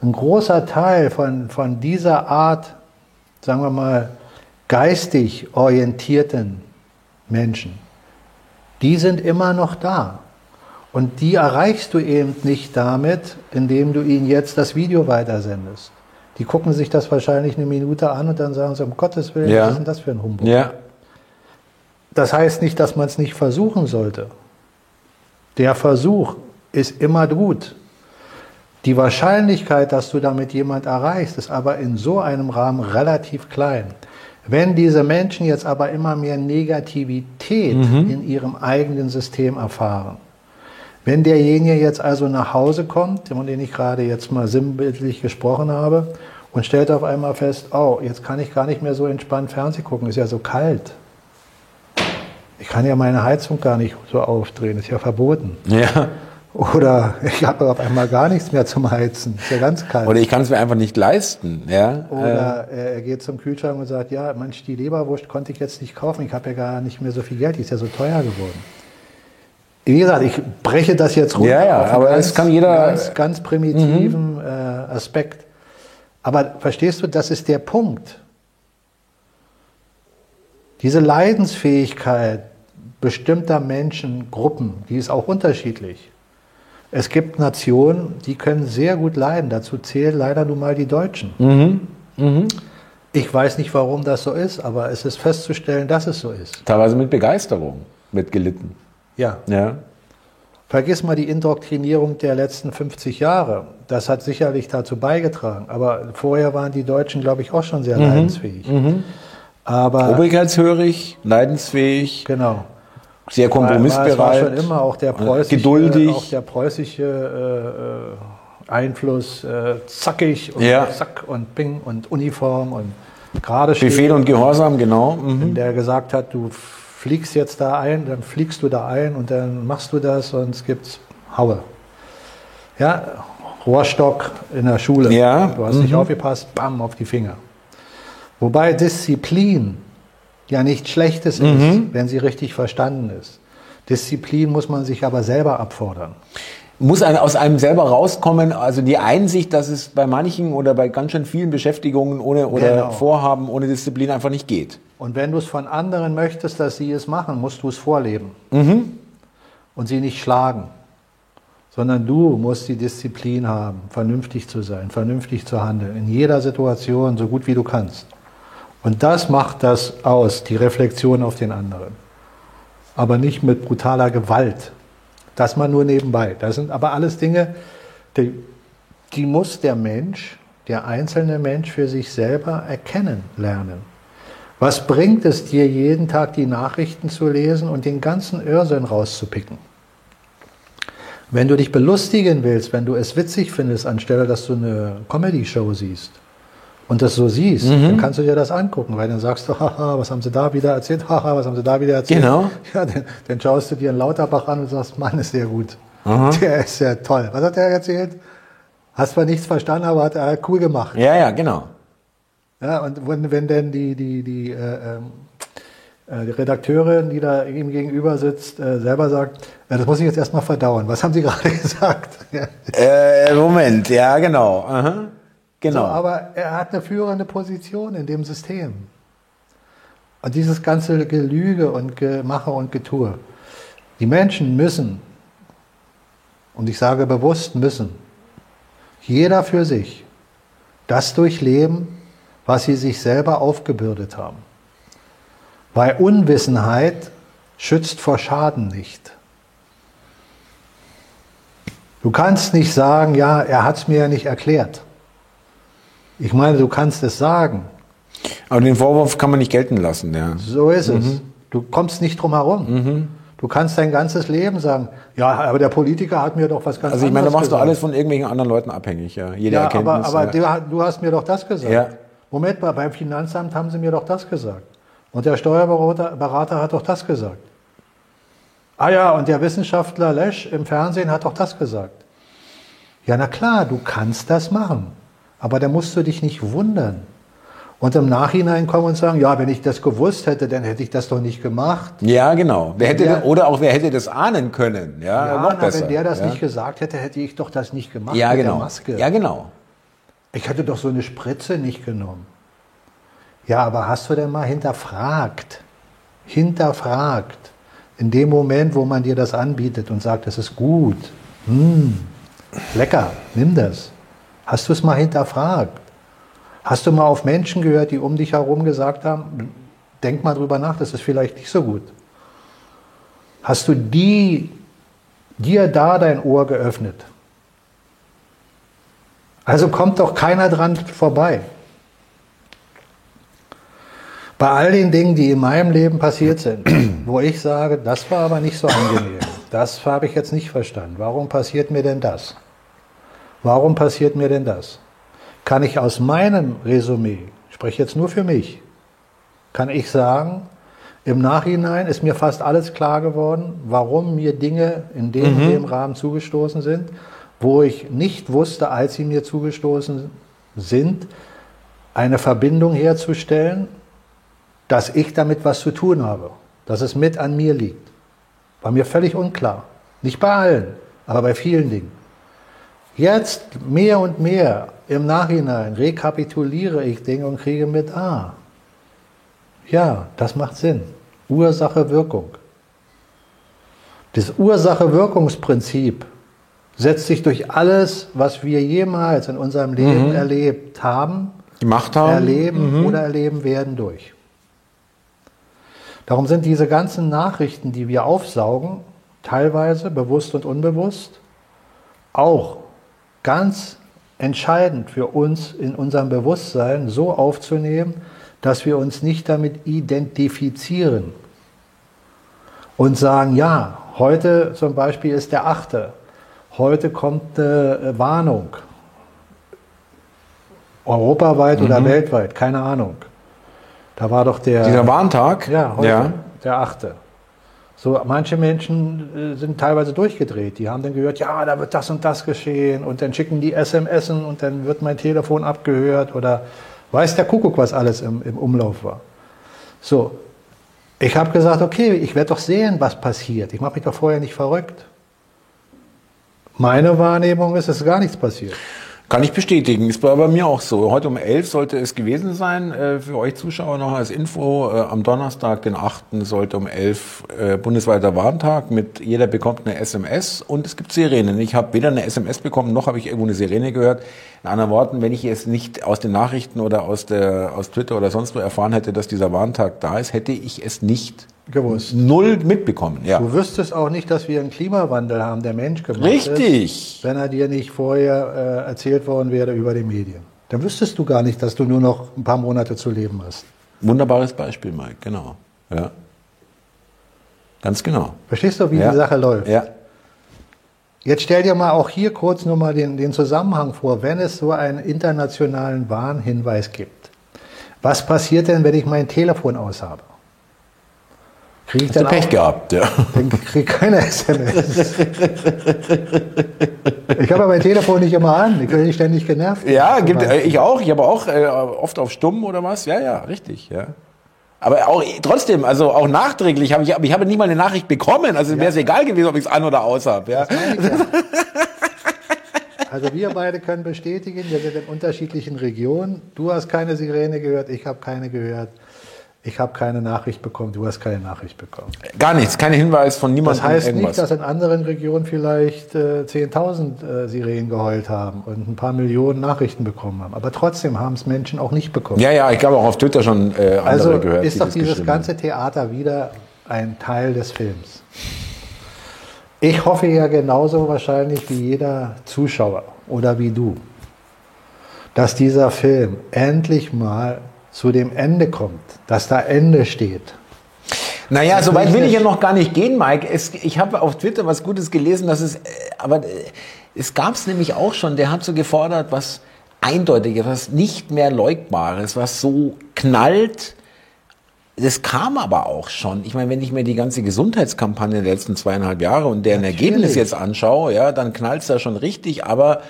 Ein großer Teil von, von dieser Art, sagen wir mal, geistig orientierten Menschen, die sind immer noch da. Und die erreichst du eben nicht damit, indem du ihnen jetzt das Video weitersendest. Die gucken sich das wahrscheinlich eine Minute an und dann sagen sie, um Gottes Willen, ja. was ist denn das für ein Humbug? Ja. Das heißt nicht, dass man es nicht versuchen sollte. Der Versuch ist immer gut. Die Wahrscheinlichkeit, dass du damit jemand erreichst, ist aber in so einem Rahmen relativ klein. Wenn diese Menschen jetzt aber immer mehr Negativität mhm. in ihrem eigenen System erfahren, wenn derjenige jetzt also nach Hause kommt, von dem ich gerade jetzt mal sinnbildlich gesprochen habe, und stellt auf einmal fest, oh, jetzt kann ich gar nicht mehr so entspannt Fernsehen gucken, ist ja so kalt. Ich kann ja meine Heizung gar nicht so aufdrehen, ist ja verboten. Ja. Oder ich habe auf einmal gar nichts mehr zum Heizen, ist ja ganz kalt. Oder ich kann es mir einfach nicht leisten. Ja? Oder äh, er geht zum Kühlschrank und sagt, ja, manch die Leberwurst konnte ich jetzt nicht kaufen, ich habe ja gar nicht mehr so viel Geld, die ist ja so teuer geworden. Wie gesagt, ich breche das jetzt runter. Ja, ja, aber es kann jeder. Ganz, ganz primitiven mhm. äh, Aspekt. Aber verstehst du, das ist der Punkt. Diese Leidensfähigkeit bestimmter Menschen, Gruppen, die ist auch unterschiedlich. Es gibt Nationen, die können sehr gut leiden. Dazu zählen leider nun mal die Deutschen. Mhm. Mhm. Ich weiß nicht, warum das so ist, aber es ist festzustellen, dass es so ist. Teilweise mit Begeisterung wird gelitten. Ja. ja. Vergiss mal die Indoktrinierung der letzten 50 Jahre. Das hat sicherlich dazu beigetragen. Aber vorher waren die Deutschen, glaube ich, auch schon sehr mhm. leidensfähig. Mhm. Aber obrigkeitshörig, leidensfähig. Genau. Sehr kompromissbereit. War, war schon immer auch der preußische, geduldig. Auch der preußische Einfluss, äh, zackig und Ja. zack und Ping und Uniform und gerade. Befehl und Gehorsam, genau. Mhm. Der gesagt hat, du fliegst jetzt da ein, dann fliegst du da ein und dann machst du das und es gibt Haue. Ja, Rohrstock in der Schule. Ja, Du hast nicht aufgepasst, bam, auf die Finger. Wobei Disziplin ja nichts Schlechtes ist, wenn sie richtig verstanden ist. Disziplin muss man sich aber selber abfordern. Muss ein, aus einem selber rauskommen, also die Einsicht, dass es bei manchen oder bei ganz schön vielen Beschäftigungen ohne oder Genau. Vorhaben ohne Disziplin einfach nicht geht. Und wenn du es von anderen möchtest, dass sie es machen, musst du es vorleben. Und sie nicht schlagen. Sondern du musst die Disziplin haben, vernünftig zu sein, vernünftig zu handeln, in jeder Situation so gut wie du kannst. Und das macht das aus, die Reflexion auf den anderen. Aber nicht mit brutaler Gewalt. Das mal nur nebenbei. Das sind aber alles Dinge, die, die muss der Mensch, der einzelne Mensch für sich selber erkennen lernen. Was bringt es dir, jeden Tag die Nachrichten zu lesen und den ganzen Irrsinn rauszupicken? Wenn du dich belustigen willst, wenn du es witzig findest, anstelle dass du eine Comedy-Show siehst und das so siehst, dann kannst du dir das angucken, weil dann sagst du, haha, was haben sie da wieder erzählt, haha, was haben sie da wieder erzählt. Genau. Ja, dann, dann schaust du dir einen Lauterbach an und sagst, Mann, ist der gut. Der ist ja toll. Was hat der erzählt? Hast zwar nichts verstanden, aber hat er cool gemacht. Ja, ja, genau. Ja, und wenn, wenn denn die, die, die, äh, ähm, äh, die Redakteurin, die da ihm gegenüber sitzt, äh, selber sagt, das muss ich jetzt erstmal verdauen. Was haben Sie gerade gesagt? Äh, Moment, ja, genau. Aha. So, Genau. aber er hat eine führende Position in dem System. Und dieses ganze Gelüge und Gemache und Getue. Die Menschen müssen, und ich sage bewusst müssen, jeder für sich das durchleben, was sie sich selber aufgebürdet haben. Weil Unwissenheit schützt vor Schaden nicht. Du kannst nicht sagen, ja, er hat es mir ja nicht erklärt. Ich meine, du kannst es sagen. Aber den Vorwurf kann man nicht gelten lassen, ja. So ist es. Du kommst nicht drum herum. Du kannst dein ganzes Leben sagen, ja, aber der Politiker hat mir doch was ganz Also ich meine, da machst du gesagt. alles von irgendwelchen anderen Leuten abhängig, ja. Jede Ja, Erkenntnis. aber, aber ja. du, du hast mir doch das gesagt. Ja. Moment mal, beim Finanzamt haben sie mir doch das gesagt. Und der Steuerberater Berater hat doch das gesagt. Ah ja, und der Wissenschaftler Lesch im Fernsehen hat doch das gesagt. Ja, na klar, du kannst das machen. Aber da musst du dich nicht wundern. Und im Nachhinein kommen und sagen, ja, wenn ich das gewusst hätte, dann hätte ich das doch nicht gemacht. ja, genau. Wer hätte, Der- oder auch wer hätte das ahnen können, ja, Ja, noch na, besser. wenn der das ja. nicht gesagt hätte, hätte ich doch das nicht gemacht Ja, mit genau. der Maske. Ja, genau. Ich hätte doch so eine Spritze nicht genommen. Ja, aber hast du denn mal hinterfragt? Hinterfragt. In dem Moment, wo man dir das anbietet und sagt, das ist gut, hm, lecker, nimm das. Hast du es mal hinterfragt? Hast du mal auf Menschen gehört, die um dich herum gesagt haben, denk mal drüber nach, das ist vielleicht nicht so gut. Hast du die, dir da dein Ohr geöffnet? Also kommt doch keiner dran vorbei. Bei all den Dingen, die in meinem Leben passiert sind, wo ich sage, das war aber nicht so angenehm, das habe ich jetzt nicht verstanden. Warum passiert mir denn das? Warum passiert mir denn das? Kann ich aus meinem Resümee, ich spreche jetzt nur für mich, kann ich sagen, im Nachhinein ist mir fast alles klar geworden, warum mir Dinge in dem und dem Rahmen zugestoßen sind, wo ich nicht wusste, als sie mir zugestoßen sind, eine Verbindung herzustellen, dass ich damit was zu tun habe, dass es mit an mir liegt. War mir völlig unklar. Nicht bei allen, aber bei vielen Dingen. Jetzt mehr und mehr im Nachhinein rekapituliere ich Dinge und kriege mit, ah, ja, das macht Sinn. Ursache, Wirkung. Das Ursache-Wirkungsprinzip setzt sich durch alles, was wir jemals in unserem Leben erlebt haben, Gemacht haben. erleben oder erleben werden durch. Darum sind diese ganzen Nachrichten, die wir aufsaugen, teilweise bewusst und unbewusst, auch ganz entscheidend für uns in unserem Bewusstsein so aufzunehmen, dass wir uns nicht damit identifizieren und sagen, ja, heute zum Beispiel ist der achte, Heute kommt eine Warnung. Europaweit mhm. oder weltweit, keine Ahnung. Da war doch der. Dieser Warntag? Ja, heute, ja. der achte. So, manche Menschen äh, sind teilweise durchgedreht. Die haben dann gehört, ja, da wird das und das geschehen und dann schicken die SMS und dann wird mein Telefon abgehört oder weiß der Kuckuck, was alles im, im Umlauf war. So, ich habe gesagt, okay, ich werde doch sehen, was passiert. Ich mache mich doch vorher nicht verrückt. Meine Wahrnehmung ist, es ist gar nichts passiert. Kann ich bestätigen. Ist bei mir auch so. Heute um 11 sollte es gewesen sein. Äh, für euch Zuschauer noch als Info. Äh, am Donnerstag, den 8. sollte um 11 äh, bundesweiter Warntag mit jeder bekommt eine SMS und es gibt Sirenen. Ich habe weder eine SMS bekommen, noch habe ich irgendwo eine Sirene gehört. In anderen Worten, wenn ich es nicht aus den Nachrichten oder aus, der, aus Twitter oder sonst wo erfahren hätte, dass dieser Warntag da ist, hätte ich es nicht gewusst. Null mitbekommen, ja. Du wüsstest auch nicht, dass wir einen Klimawandel haben, der Mensch gemacht Richtig. ist, wenn er dir nicht vorher äh, erzählt worden wäre über die Medien. Dann wüsstest du gar nicht, dass du nur noch ein paar Monate zu leben hast. Wunderbares Beispiel, Mike, genau. Ja. Ganz genau. Verstehst du, wie ja. die Sache läuft? Ja. Jetzt stell dir mal auch hier kurz nochmal den, den Zusammenhang vor, wenn es so einen internationalen Warnhinweis gibt. Was passiert denn, wenn ich mein Telefon aushabe? Krieg ich Hast dann Pech auch, gehabt, ja. Dann krieg keine SMS. ich habe mein Telefon nicht immer an. Ich bin ständig genervt. Ja, gibt, äh, ich auch. Ich habe auch äh, oft auf Stumm oder was. Ja, ja, richtig, ja. Aber auch trotzdem, also auch nachträglich habe ich, ich habe nie mal eine Nachricht bekommen. Also ja. wäre es egal gewesen, ob ich es an oder aus habe. Ja. Also wir beide können bestätigen, wir sind in unterschiedlichen Regionen. Du hast keine Sirene gehört, ich habe keine gehört. Ich habe keine Nachricht bekommen, du hast keine Nachricht bekommen. Gar nichts, kein Hinweis von niemandem. Das heißt nicht, dass in anderen Regionen vielleicht äh, 10.000 äh, Sirenen geheult haben und ein paar Millionen Nachrichten bekommen haben. Aber trotzdem haben es Menschen auch nicht bekommen. Ja, ja, ich habe auch auf Twitter schon äh, andere also gehört. Also ist doch dieses ganze Theater wieder ein Teil des Films. Ich hoffe ja genauso wahrscheinlich wie jeder Zuschauer oder wie du, dass dieser Film endlich mal zu dem Ende kommt, dass da Ende steht. Naja, so weit will ich ja noch gar nicht gehen, Mike. Es, ich habe auf Twitter was Gutes gelesen, dass es, äh, aber äh, es gab es nämlich auch schon, der hat so gefordert, was Eindeutiges, was nicht mehr Leugbares, was so knallt. Das kam aber auch schon. Ich meine, wenn ich mir die ganze Gesundheitskampagne der letzten zweieinhalb Jahre und deren Natürlich. Ergebnis jetzt anschaue, ja, dann knallt's da schon richtig, aber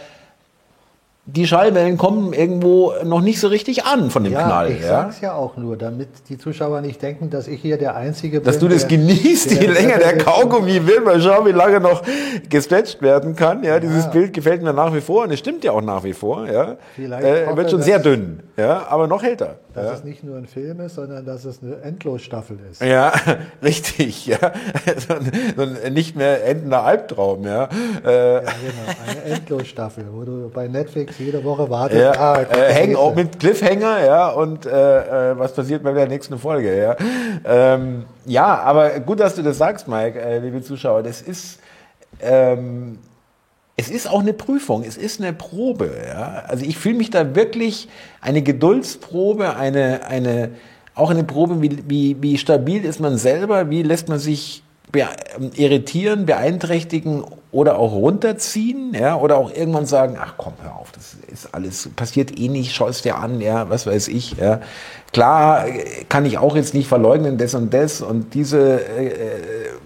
die Schallwellen kommen irgendwo noch nicht so richtig an von dem ja, Knall. Ich ja? sag's ja auch nur, damit die Zuschauer nicht denken, dass ich hier der Einzige bin. Dass du das genießt, je länger der Kaugummi wird, mal schauen, wie lange noch gestretcht werden kann. Ja, dieses ja. Bild gefällt mir nach wie vor und es stimmt ja auch nach wie vor. Ja, Vielleicht äh, wird schon sehr dünn, ja, aber noch älter. Dass ja. es nicht nur ein Film ist, sondern dass es eine Endlosstaffel ist. Ja, richtig. Ja, so ein, so ein nicht mehr endender Albtraum. Ja, äh. ja genau, eine Endlosstaffel, wo du bei Netflix jede Woche wartet. Ja, ah, äh, hängen auch mit Cliffhanger, ja, und äh, äh, was passiert bei der nächsten Folge, ja. Ähm, ja, aber gut, dass du das sagst, Mike, äh, liebe Zuschauer. Das ist, ähm, es ist auch eine Prüfung, es ist eine Probe, ja. Also ich fühle mich da wirklich eine Geduldsprobe, eine, eine, auch eine Probe, wie, wie, wie stabil ist man selber, wie lässt man sich irritieren, beeinträchtigen oder auch runterziehen, ja, oder auch irgendwann sagen, ach komm, hör auf, das ist alles, passiert eh nicht, schau es dir an, ja, was weiß ich, ja. Klar kann ich auch jetzt nicht verleugnen, das und das und diese äh,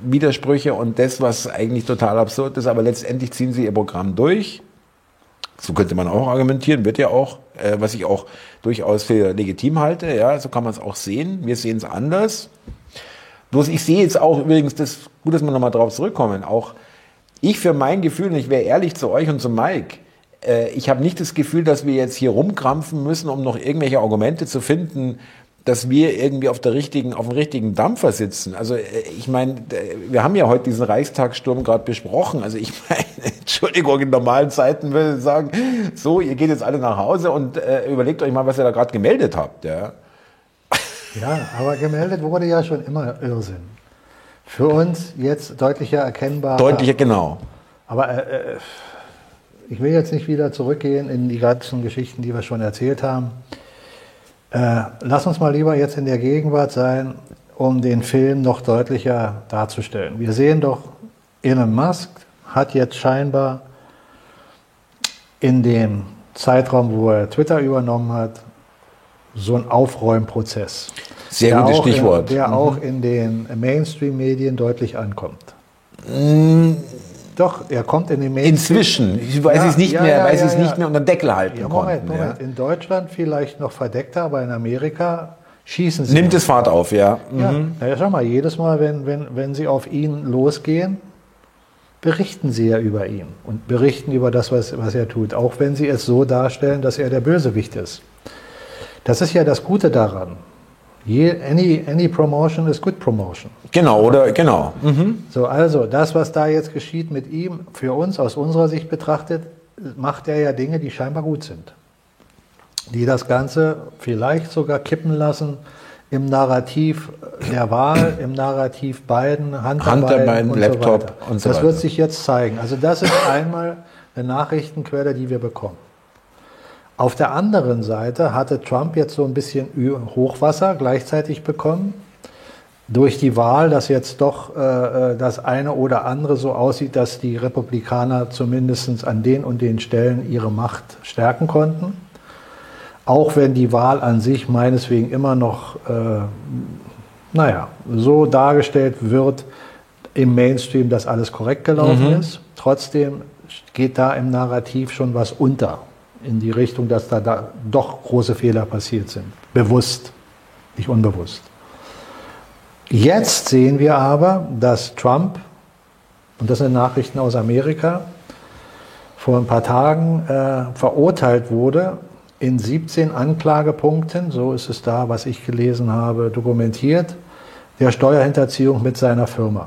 Widersprüche und das, was eigentlich total absurd ist, aber letztendlich ziehen sie ihr Programm durch. So könnte man auch argumentieren, wird ja auch, äh, was ich auch durchaus für legitim halte, ja, so kann man es auch sehen. Wir sehen es anders. Bloß ich sehe jetzt auch übrigens, das gut, dass wir nochmal drauf zurückkommen, auch ich für mein Gefühl, und ich wäre ehrlich zu euch und zu Mike, äh, ich habe nicht das Gefühl, dass wir jetzt hier rumkrampfen müssen, um noch irgendwelche Argumente zu finden, dass wir irgendwie auf der richtigen, auf dem richtigen Dampfer sitzen. Also äh, ich meine, wir haben ja heute diesen Reichstagssturm gerade besprochen. Also ich meine, Entschuldigung, in normalen Zeiten würde ich sagen, so, ihr geht jetzt alle nach Hause und äh, überlegt euch mal, was ihr da gerade gemeldet habt. Ja. Ja, aber gemeldet wurde ja schon immer Irrsinn. Für uns jetzt deutlicher erkennbar. Deutlicher, genau. Aber äh, äh, ich will jetzt nicht wieder zurückgehen in die ganzen Geschichten, die wir schon erzählt haben. Äh, lass uns mal lieber jetzt in der Gegenwart sein, um den Film noch deutlicher darzustellen. Wir sehen doch, Elon Musk hat jetzt scheinbar in dem Zeitraum, wo er Twitter übernommen hat, so ein Aufräumprozess. Sehr der gutes auch in- Stichwort. Der Mhm. auch in den Mainstream-Medien deutlich ankommt. Doch, er kommt in den Mainstream. Inzwischen, ich weiß Ja, es nicht ja, mehr, ja, ja, es nicht mehr unter den Deckel halten Ja, Moment, konnten. Moment. In Deutschland vielleicht noch verdeckter, aber in Amerika schießen sie. Nimmt es Fahrt auf, ja. Ja, Mhm. ja, schau mal, jedes Mal, wenn, wenn, wenn sie auf ihn losgehen, berichten sie ja über ihn und berichten über das, was, was er tut, auch wenn sie es so darstellen, dass er der Bösewicht ist. Das ist ja das Gute daran. Je, any, any promotion is good promotion. Genau, oder genau. Mhm. So, also das, was da jetzt geschieht mit ihm, für uns aus unserer Sicht betrachtet, macht er ja Dinge, die scheinbar gut sind. Die das Ganze vielleicht sogar kippen lassen im Narrativ der Wahl, im Narrativ Biden, Hunter Biden, Biden, und Laptop so weiter. und so das weiter. wird sich jetzt zeigen. Also das ist einmal eine Nachrichtenquelle, die wir bekommen. Auf der anderen Seite hatte Trump jetzt so ein bisschen Hochwasser gleichzeitig bekommen durch die Wahl, dass jetzt doch äh, äh, das eine oder andere so aussieht, dass die Republikaner zumindest an den und den Stellen ihre Macht stärken konnten. Auch wenn die Wahl an sich meineswegen immer noch, äh, naja, so dargestellt wird im Mainstream, dass alles korrekt gelaufen ist. Trotzdem geht da im Narrativ schon was unter in die Richtung, dass da, da doch große Fehler passiert sind. Bewusst, nicht unbewusst. Jetzt sehen wir aber, dass Trump, und das sind Nachrichten aus Amerika, vor ein paar Tagen äh, verurteilt wurde in 17 Anklagepunkten, so ist es da, was ich gelesen habe, dokumentiert, der Steuerhinterziehung mit seiner Firma.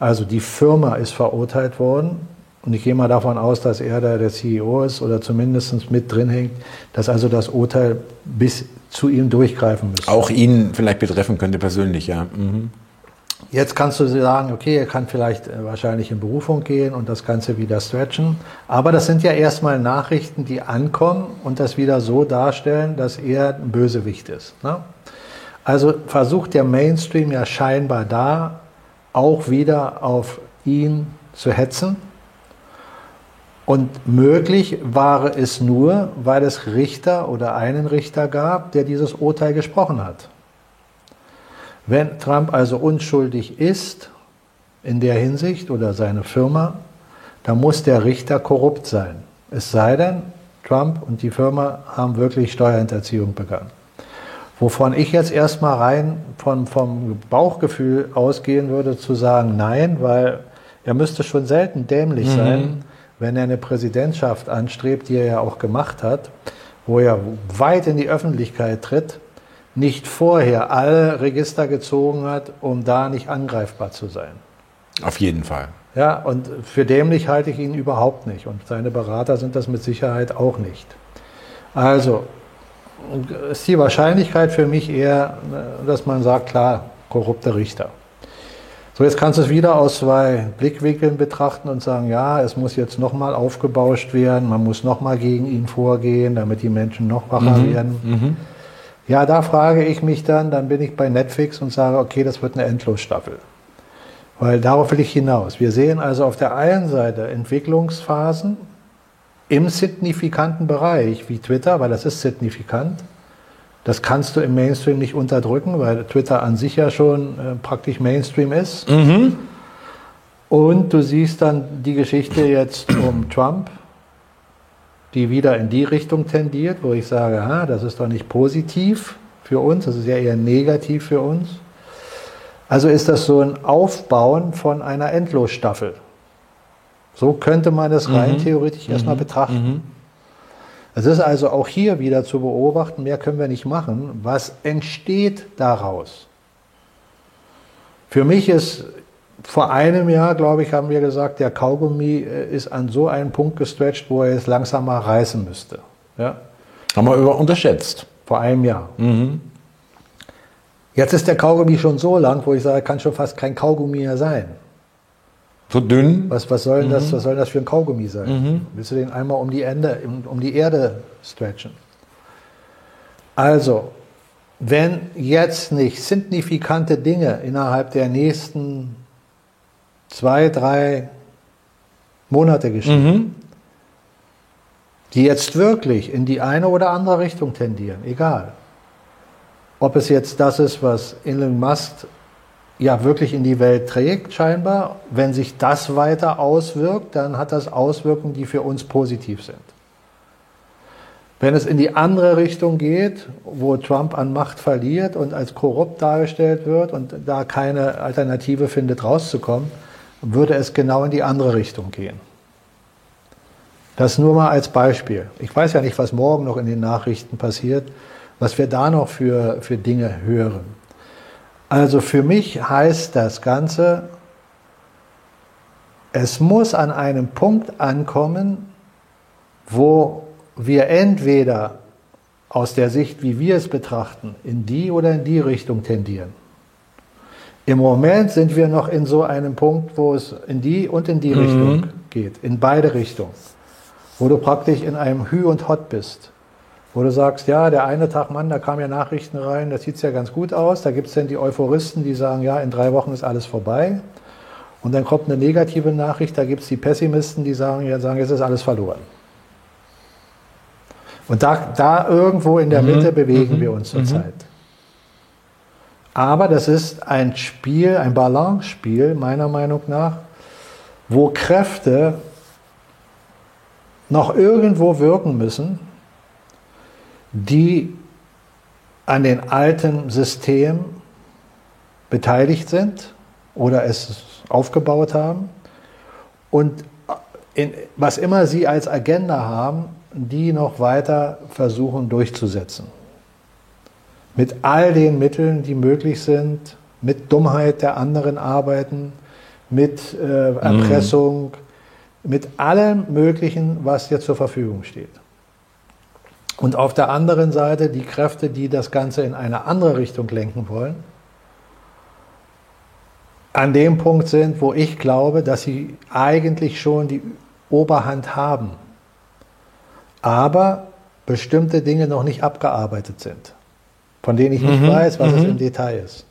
Also die Firma ist verurteilt worden und ich gehe mal davon aus, dass er da der CEO ist oder zumindest mit drin hängt, dass also das Urteil bis zu ihm durchgreifen müsste. Auch ihn vielleicht betreffen könnte persönlich, ja. Mhm. Jetzt kannst du sagen, okay, er kann vielleicht äh, wahrscheinlich in Berufung gehen und das Ganze wieder stretchen. Aber das sind ja erstmal Nachrichten, die ankommen und das wieder so darstellen, dass er ein Bösewicht ist. Ne? Also versucht der Mainstream ja scheinbar da auch wieder auf ihn zu hetzen. Und möglich war es nur, weil es Richter oder einen Richter gab, der dieses Urteil gesprochen hat. Wenn Trump also unschuldig ist in der Hinsicht oder seine Firma, dann muss der Richter korrupt sein. Es sei denn, Trump und die Firma haben wirklich Steuerhinterziehung begangen. Wovon ich jetzt erstmal rein von, vom Bauchgefühl ausgehen würde, zu sagen nein, weil er müsste schon selten dämlich sein, wenn er eine Präsidentschaft anstrebt, die er ja auch gemacht hat, wo er weit in die Öffentlichkeit tritt, nicht vorher alle Register gezogen hat, um da nicht angreifbar zu sein. Auf jeden Fall. Ja, und für dämlich halte ich ihn überhaupt nicht. Und seine Berater sind das mit Sicherheit auch nicht. Also ist die Wahrscheinlichkeit für mich eher, dass man sagt, klar, korrupter Richter. So, jetzt kannst du es wieder aus zwei Blickwinkeln betrachten und sagen, ja, es muss jetzt nochmal aufgebauscht werden, man muss nochmal gegen ihn vorgehen, damit die Menschen noch wacher werden. Ja, da frage ich mich dann, dann bin ich bei Netflix und sage, okay, das wird eine Endlosstaffel. Weil darauf will ich hinaus. Wir sehen also auf der einen Seite Entwicklungsphasen im signifikanten Bereich wie Twitter, weil das ist signifikant. Das kannst du im Mainstream nicht unterdrücken, weil Twitter an sich ja schon äh, praktisch Mainstream ist. Und du siehst dann die Geschichte jetzt um Trump, die wieder in die Richtung tendiert, wo ich sage, ha, das ist doch nicht positiv für uns, das ist ja eher negativ für uns. Also ist das so ein Aufbauen von einer Endlosstaffel. So könnte man das rein theoretisch erstmal betrachten. Es ist also auch hier wieder zu beobachten, mehr können wir nicht machen. Was entsteht daraus? Für mich ist vor einem Jahr, glaube ich, haben wir gesagt, der Kaugummi äh, ist an so einen Punkt gestretcht, wo er jetzt langsam mal reißen müsste. Ja? Haben wir über unterschätzt. Vor einem Jahr. Jetzt ist der Kaugummi schon so lang, wo ich sage, kann schon fast kein Kaugummi mehr sein. So dünn. Was, was, soll, denn das, was soll das für ein Kaugummi sein? Willst du den einmal um die, Ende, um, die Erde stretchen? Also, wenn jetzt nicht signifikante Dinge innerhalb der nächsten zwei, drei Monate geschehen, die jetzt wirklich in die eine oder andere Richtung tendieren, egal. Ob es jetzt das ist, was Elon Musk ja wirklich in die Welt trägt, scheinbar. Wenn sich das weiter auswirkt, dann hat das Auswirkungen, die für uns positiv sind. Wenn es in die andere Richtung geht, wo Trump an Macht verliert und als korrupt dargestellt wird und da keine Alternative findet, rauszukommen, würde es genau in die andere Richtung gehen. Das nur mal als Beispiel. Ich weiß ja nicht, was morgen noch in den Nachrichten passiert, was wir da noch für, für Dinge hören. Also für mich heißt das Ganze, es muss an einem Punkt ankommen, wo wir entweder aus der Sicht, wie wir es betrachten, in die oder in die Richtung tendieren. Im Moment sind wir noch in so einem Punkt, wo es in die und in die mhm. Richtung geht, in beide Richtungen, wo du praktisch in einem Hü und Hot bist, wo du sagst, ja, der eine Tag, Mann, da kamen ja Nachrichten rein, das sieht ja ganz gut aus, da gibt es dann die Euphoristen, die sagen, ja, in drei Wochen ist alles vorbei. Und dann kommt eine negative Nachricht, da gibt es die Pessimisten, die sagen, ja, sagen, jetzt ist alles verloren. Und da, da irgendwo in der mhm. Mitte bewegen mhm. wir uns mhm. zurzeit. Aber das ist ein Spiel, ein Balance-Spiel, meiner Meinung nach, wo Kräfte noch irgendwo wirken müssen, die an den alten System beteiligt sind oder es aufgebaut haben und in, was immer sie als Agenda haben, die noch weiter versuchen durchzusetzen. Mit all den Mitteln, die möglich sind, mit Dummheit der anderen arbeiten, mit äh, Erpressung, mhm. mit allem Möglichen, was dir zur Verfügung steht. Und auf der anderen Seite die Kräfte, die das Ganze in eine andere Richtung lenken wollen, an dem Punkt sind, wo ich glaube, dass sie eigentlich schon die Oberhand haben aber bestimmte Dinge noch nicht abgearbeitet sind, von denen ich nicht mhm. weiß, was mhm. es im Detail ist.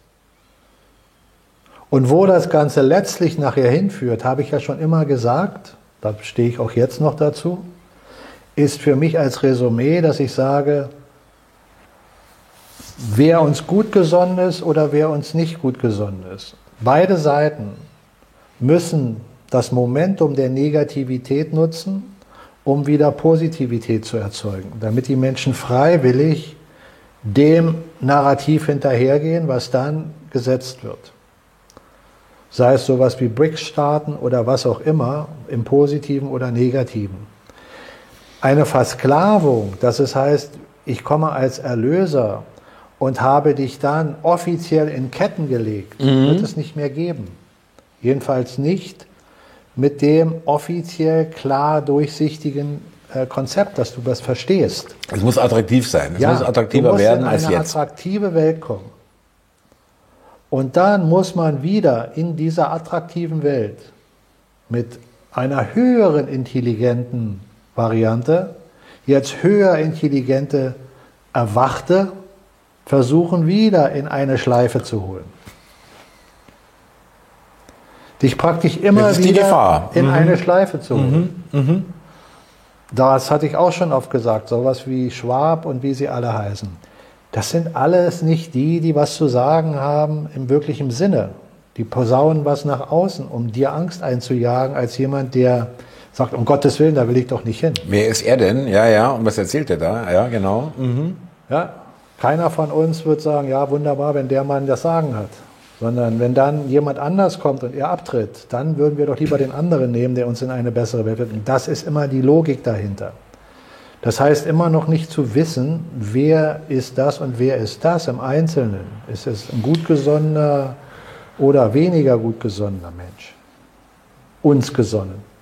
Und wo das Ganze letztlich nachher hinführt, habe ich ja schon immer gesagt, da stehe ich auch jetzt noch dazu, ist für mich als Resümee, dass ich sage, wer uns gut gesonnen ist oder wer uns nicht gut gesonnen ist. Beide Seiten müssen das Momentum der Negativität nutzen um wieder Positivität zu erzeugen, damit die Menschen freiwillig dem Narrativ hinterhergehen, was dann gesetzt wird. Sei es sowas wie BRICS-Staaten oder was auch immer, im positiven oder negativen. Eine Versklavung, das es heißt, ich komme als Erlöser und habe dich dann offiziell in Ketten gelegt, mhm. wird es nicht mehr geben. Jedenfalls nicht mit dem offiziell klar durchsichtigen äh, Konzept, dass du das verstehst. Es muss attraktiv sein. Es ja, muss attraktiver werden als jetzt. in eine attraktive Welt kommen. Und dann muss man wieder in dieser attraktiven Welt mit einer höheren intelligenten Variante, jetzt höher intelligente Erwachte, versuchen wieder in eine Schleife zu holen dich praktisch immer wieder in mhm. eine Schleife zu holen. Mhm. Mhm. Das hatte ich auch schon oft gesagt, sowas wie Schwab und wie sie alle heißen. Das sind alles nicht die, die was zu sagen haben im wirklichen Sinne. Die posaunen was nach außen, um dir Angst einzujagen, als jemand, der sagt, um Gottes Willen, da will ich doch nicht hin. Wer ist er denn? Ja, ja, und was erzählt er da? Ja, genau. Mhm. Ja, keiner von uns wird sagen, ja, wunderbar, wenn der Mann das Sagen hat. Sondern wenn dann jemand anders kommt und er abtritt, dann würden wir doch lieber den anderen nehmen, der uns in eine bessere Welt wird. Und das ist immer die Logik dahinter. Das heißt immer noch nicht zu wissen, wer ist das und wer ist das im Einzelnen. Ist es ein gutgesonnener oder weniger gutgesonnener Mensch? Uns gesonnen.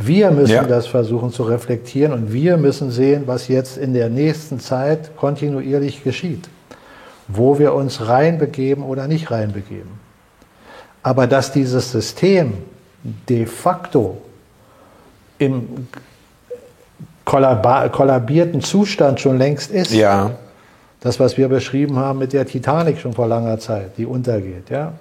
Wir müssen ja. das versuchen zu reflektieren und wir müssen sehen, was jetzt in der nächsten Zeit kontinuierlich geschieht wo wir uns reinbegeben oder nicht reinbegeben. Aber dass dieses System de facto im kollabierten Zustand schon längst ist, ja. das, was wir beschrieben haben mit der Titanic schon vor langer Zeit, die untergeht, ja.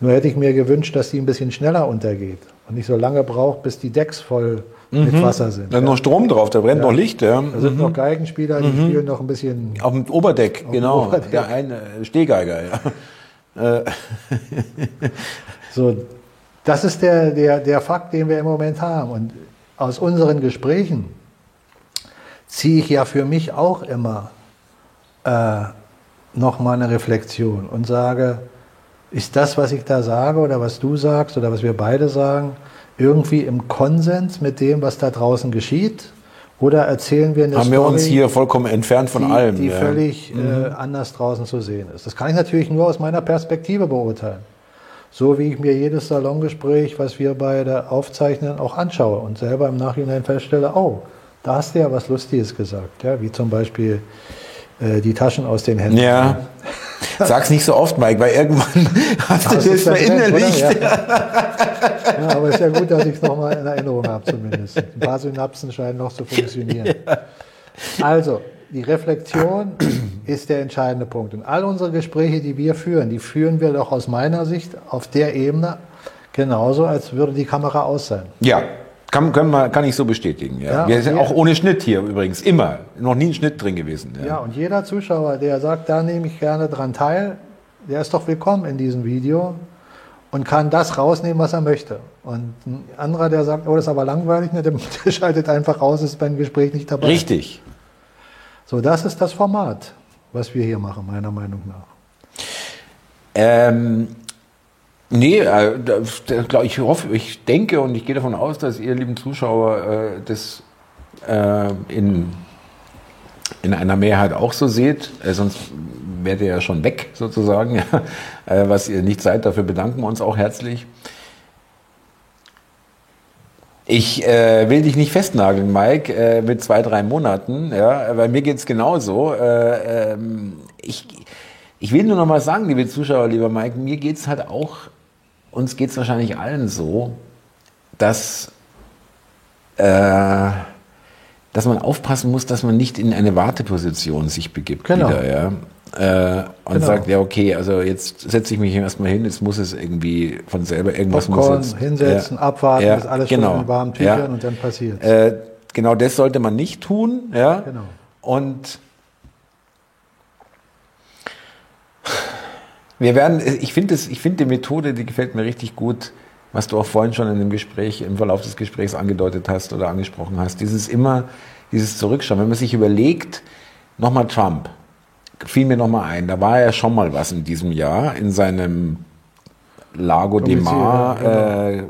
Nur hätte ich mir gewünscht, dass die ein bisschen schneller untergeht und nicht so lange braucht, bis die Decks voll mit Wasser sind. Da ist noch Strom drauf, da brennt noch Licht. Ja. Da sind noch Geigenspieler, die spielen noch ein bisschen. Auf dem Oberdeck, genau. Oberdeck. Der eine Stehgeiger, ja. So, das ist der, der, der Fakt, den wir im Moment haben. Und aus unseren Gesprächen ziehe ich ja für mich auch immer äh, nochmal eine Reflexion und sage, ist das, was ich da sage oder was du sagst oder was wir beide sagen, irgendwie im Konsens mit dem, was da draußen geschieht? Oder erzählen wir eine Haben Story, wir uns hier vollkommen entfernt von die, allem. die ja. völlig äh, anders draußen zu sehen ist? Das kann ich natürlich nur aus meiner Perspektive beurteilen. So wie ich mir jedes Salongespräch, was wir beide aufzeichnen, auch anschaue und selber im Nachhinein feststelle, oh, da hast du ja was Lustiges gesagt, ja, wie zum Beispiel äh, die Taschen aus den Händen. Ja. Sag's nicht so oft, Mike, weil irgendwann hast du Das das verinnerlicht. Ja. ja, aber ist ja gut, dass ich es nochmal in Erinnerung habe zumindest. Ein paar Synapsen scheinen noch zu funktionieren. Also, die Reflexion ist der entscheidende Punkt. Und all unsere Gespräche, die wir führen, die führen wir doch aus meiner Sicht auf der Ebene genauso, als würde die Kamera aus sein. Ja, kann, können wir, kann ich so bestätigen. Ja. Ja, wir sind auch ohne Schnitt hier übrigens, immer. Noch nie ein Schnitt drin gewesen. Ja. Ja, und jeder Zuschauer, der sagt, da nehme ich gerne dran teil, der ist doch willkommen in diesem Video und kann das rausnehmen, was er möchte. Und ein anderer, der sagt, oh, das ist aber langweilig, ne, der, der schaltet einfach raus, ist beim Gespräch nicht dabei. Richtig. So, das ist das Format, was wir hier machen, meiner Meinung nach. Ähm, nee, äh, glaub, ich hoffe, ich denke und ich gehe davon aus, dass ihr lieben Zuschauer äh, das äh, in, in einer Mehrheit auch so seht. Äh, sonst wärt ihr ja schon weg sozusagen. äh, was ihr nicht seid, dafür bedanken wir uns auch herzlich. Ich äh, will dich nicht festnageln, Mike, äh, mit zwei, drei Monaten. Ja, bei mir geht's genauso. Äh, ähm, ich, ich will nur noch mal sagen, liebe Zuschauer, lieber Mike, mir geht's halt auch, uns geht's wahrscheinlich allen so, dass, äh, dass man aufpassen muss, dass man nicht in eine Warteposition sich begibt Genau. wieder, ja. Äh, und Genau. sagt, ja, okay, also jetzt setze ich mich erstmal hin, jetzt muss es irgendwie von selber irgendwas Popcorn, muss jetzt, hinsetzen, ja, abwarten, ja, bis alles genau, schon in warmen Tüchern ja. und dann passiert Äh, genau das sollte man nicht tun, ja. Genau. Und wir werden, ich finde finde die Methode, die gefällt mir richtig gut, was du auch vorhin schon in dem Gespräch, im Verlauf des Gesprächs angedeutet hast oder angesprochen hast. Dieses immer, dieses Zurückschauen. Wenn man sich überlegt, nochmal Trump, fiel mir nochmal ein, da war ja schon mal was in diesem Jahr in seinem Lago de Mar, ja, äh,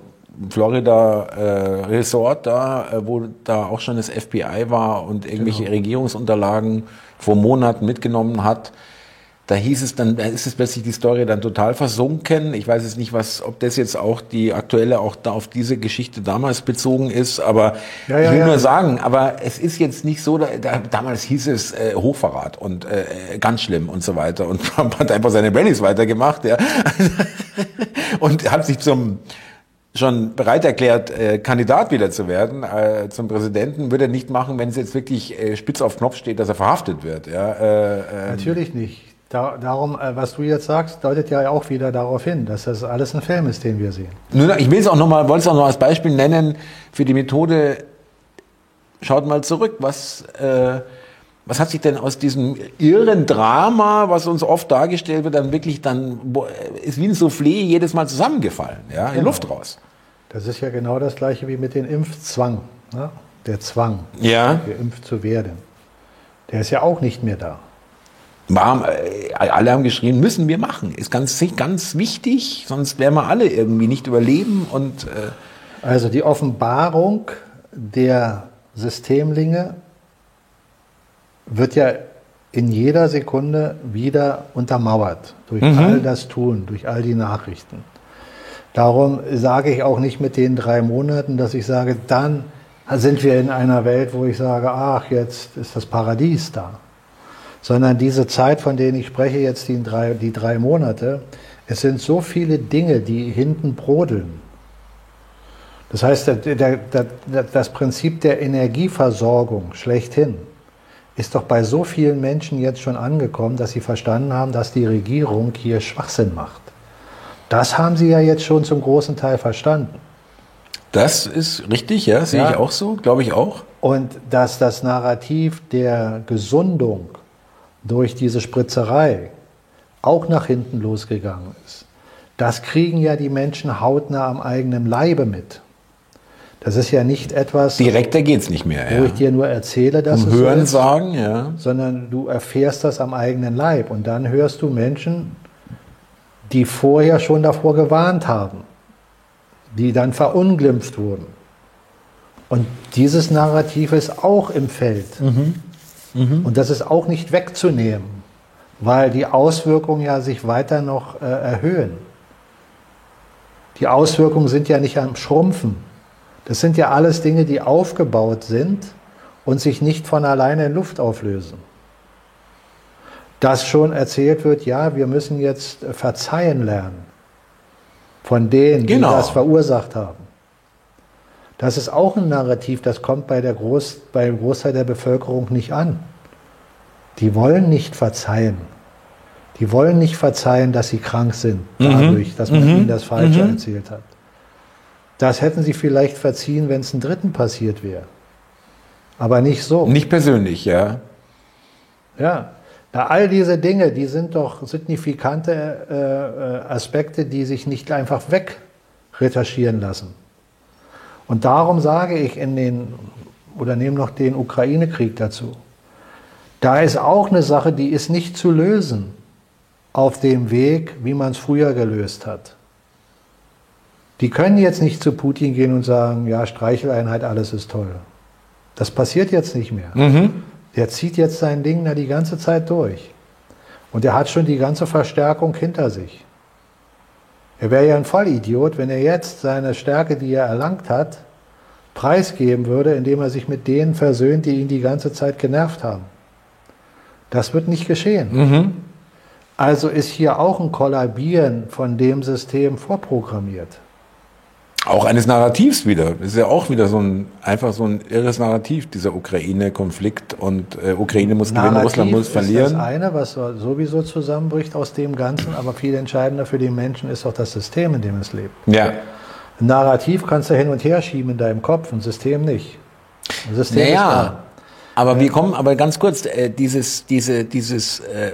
Florida äh, Resort da, äh, wo da auch schon das FBI war und irgendwelche Genau. Regierungsunterlagen vor Monaten mitgenommen hat. Da hieß es dann, da ist es plötzlich die Story dann total versunken. Ich weiß jetzt nicht, was, ob das jetzt auch die aktuelle auch da auf diese Geschichte damals bezogen ist, aber Ja, ja, ich will ja. nur sagen, aber es ist jetzt nicht so, da, da, damals hieß es äh, Hochverrat und äh, ganz schlimm und so weiter und Trump hat einfach seine Rallyes weitergemacht, ja. und hat sich zum schon bereit erklärt, äh, Kandidat wieder zu werden äh, zum Präsidenten, würde er nicht machen, wenn es jetzt wirklich äh, spitz auf Knopf steht, dass er verhaftet wird. Ja, äh, äh, Natürlich nicht. Da, darum, äh, was du jetzt sagst, deutet ja auch wieder darauf hin, dass das alles ein Film ist, den wir sehen. Nur, ich will es auch noch mal, wollte es auch noch als Beispiel nennen für die Methode. Schaut mal zurück, was äh, was hat sich denn aus diesem irren Drama, was uns oft dargestellt wird, dann wirklich dann bo- ist wie ein Soufflé jedes Mal zusammengefallen, ja, in Genau. Luft raus. Das ist ja genau das gleiche wie mit dem Impfzwang. Ne? Der Zwang, Ja. geimpft zu werden. Der ist ja auch nicht mehr da. War, äh, alle haben geschrien, müssen wir machen. Ist ganz, ganz wichtig, sonst werden wir alle irgendwie nicht überleben und äh, Also die Offenbarung der Systemlinge wird ja in jeder Sekunde wieder untermauert durch all das Tun, durch all die Nachrichten. Darum sage ich auch nicht mit den drei Monaten, dass ich sage, dann sind wir in einer Welt, wo ich sage, ach, jetzt ist das Paradies da. Sondern diese Zeit, von denen ich spreche, jetzt die drei, die drei Monate, es sind so viele Dinge, die hinten brodeln. Das heißt, der, der, der, das Prinzip der Energieversorgung schlechthin ist doch bei so vielen Menschen jetzt schon angekommen, dass sie verstanden haben, dass die Regierung hier Schwachsinn macht. Das haben sie ja jetzt schon zum großen Teil verstanden. Das ist richtig, ja, sehe Ja. ich auch so, glaube ich auch. Und dass das Narrativ der Gesundung durch diese Spritzerei auch nach hinten losgegangen ist, das kriegen ja die Menschen hautnah am eigenen Leibe mit. Das ist ja nicht etwas, Direkter geht's nicht mehr. wo Ja. ich dir nur erzähle, dass Um es so Hören ist, sagen, ja. sondern du erfährst das am eigenen Leib. Und dann hörst du Menschen, die vorher schon davor gewarnt haben, die dann verunglimpft wurden. Und dieses Narrativ ist auch im Feld. Und das ist auch nicht wegzunehmen, weil die Auswirkungen ja sich weiter noch äh, erhöhen. Die Auswirkungen sind ja nicht am Schrumpfen. Das sind ja alles Dinge, die aufgebaut sind und sich nicht von alleine in Luft auflösen. Dass schon erzählt wird, ja, wir müssen jetzt verzeihen lernen von denen, Genau. die das verursacht haben. Das ist auch ein Narrativ, das kommt bei der Groß, beim Großteil der Bevölkerung nicht an. Die wollen nicht verzeihen. Die wollen nicht verzeihen, dass sie krank sind, dadurch, dass man ihnen das Falsche erzählt hat. Das hätten sie vielleicht verziehen, wenn es einem Dritten passiert wäre. Aber nicht so. Nicht persönlich, ja. Ja. Na, all diese Dinge, die sind doch signifikante äh, äh, Aspekte, die sich nicht einfach wegretaschieren lassen. Und darum sage ich in den, oder nehme noch den Ukraine-Krieg dazu. Da ist auch eine Sache, die ist nicht zu lösen auf dem Weg, wie man es früher gelöst hat. Die können jetzt nicht zu Putin gehen und sagen, ja, Streicheleinheit, alles ist toll. Das passiert jetzt nicht mehr. Der zieht jetzt sein Ding da die ganze Zeit durch. Und er hat schon die ganze Verstärkung hinter sich. Er wäre ja ein Vollidiot, wenn er jetzt seine Stärke, die er erlangt hat, preisgeben würde, indem er sich mit denen versöhnt, die ihn die ganze Zeit genervt haben. Das wird nicht geschehen. Also ist hier auch ein Kollabieren von dem System vorprogrammiert. Auch eines Narrativs wieder. Das ist ja auch wieder so ein, einfach so ein irres Narrativ, dieser Ukraine-Konflikt und äh, Ukraine muss gewinnen, Narrativ Russland muss ist verlieren. das eine, was so- sowieso zusammenbricht aus dem Ganzen, aber viel entscheidender für den Menschen ist auch das System, in dem es lebt. Ja. Ein Narrativ kannst du hin und her schieben in deinem Kopf, ein System nicht. Ein System ist Naja, da. aber wir kommen, aber ganz kurz, äh, dieses, diese, dieses äh,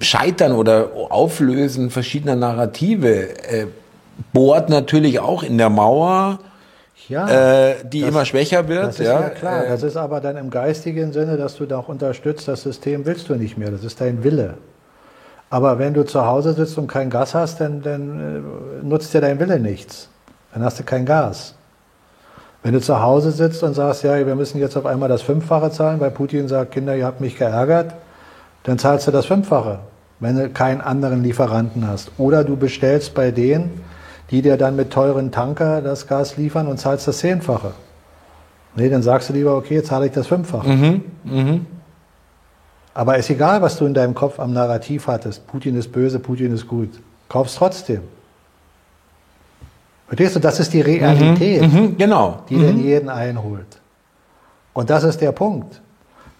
Scheitern oder Auflösen verschiedener Narrative äh, bohrt natürlich auch in der Mauer, Ja, äh, die das- immer schwächer wird. das ist ja, klar. Das ist aber dann im geistigen Sinne, dass du da auch unterstützt, das System willst du nicht mehr. Das ist dein Wille. Aber wenn du zu Hause sitzt und kein Gas hast, dann, dann äh, nutzt dir dein Wille nichts. Dann hast du kein Gas. Wenn du zu Hause sitzt und sagst, ja, wir müssen jetzt auf einmal das Fünffache zahlen, weil Putin sagt, Kinder, ihr habt mich geärgert, dann zahlst du das Fünffache, wenn du keinen anderen Lieferanten hast. Oder du bestellst bei denen, die dir dann mit teuren Tanker das Gas liefern und zahlst das Zehnfache. Nee, dann sagst du lieber, okay, jetzt zahle ich das Fünffache. Aber ist egal, was du in deinem Kopf am Narrativ hattest. Putin ist böse, Putin ist gut. Kaufst trotzdem. Verstehst du, das ist die Realität Mhm, genau. die denn jeden einholt. Und das ist der Punkt.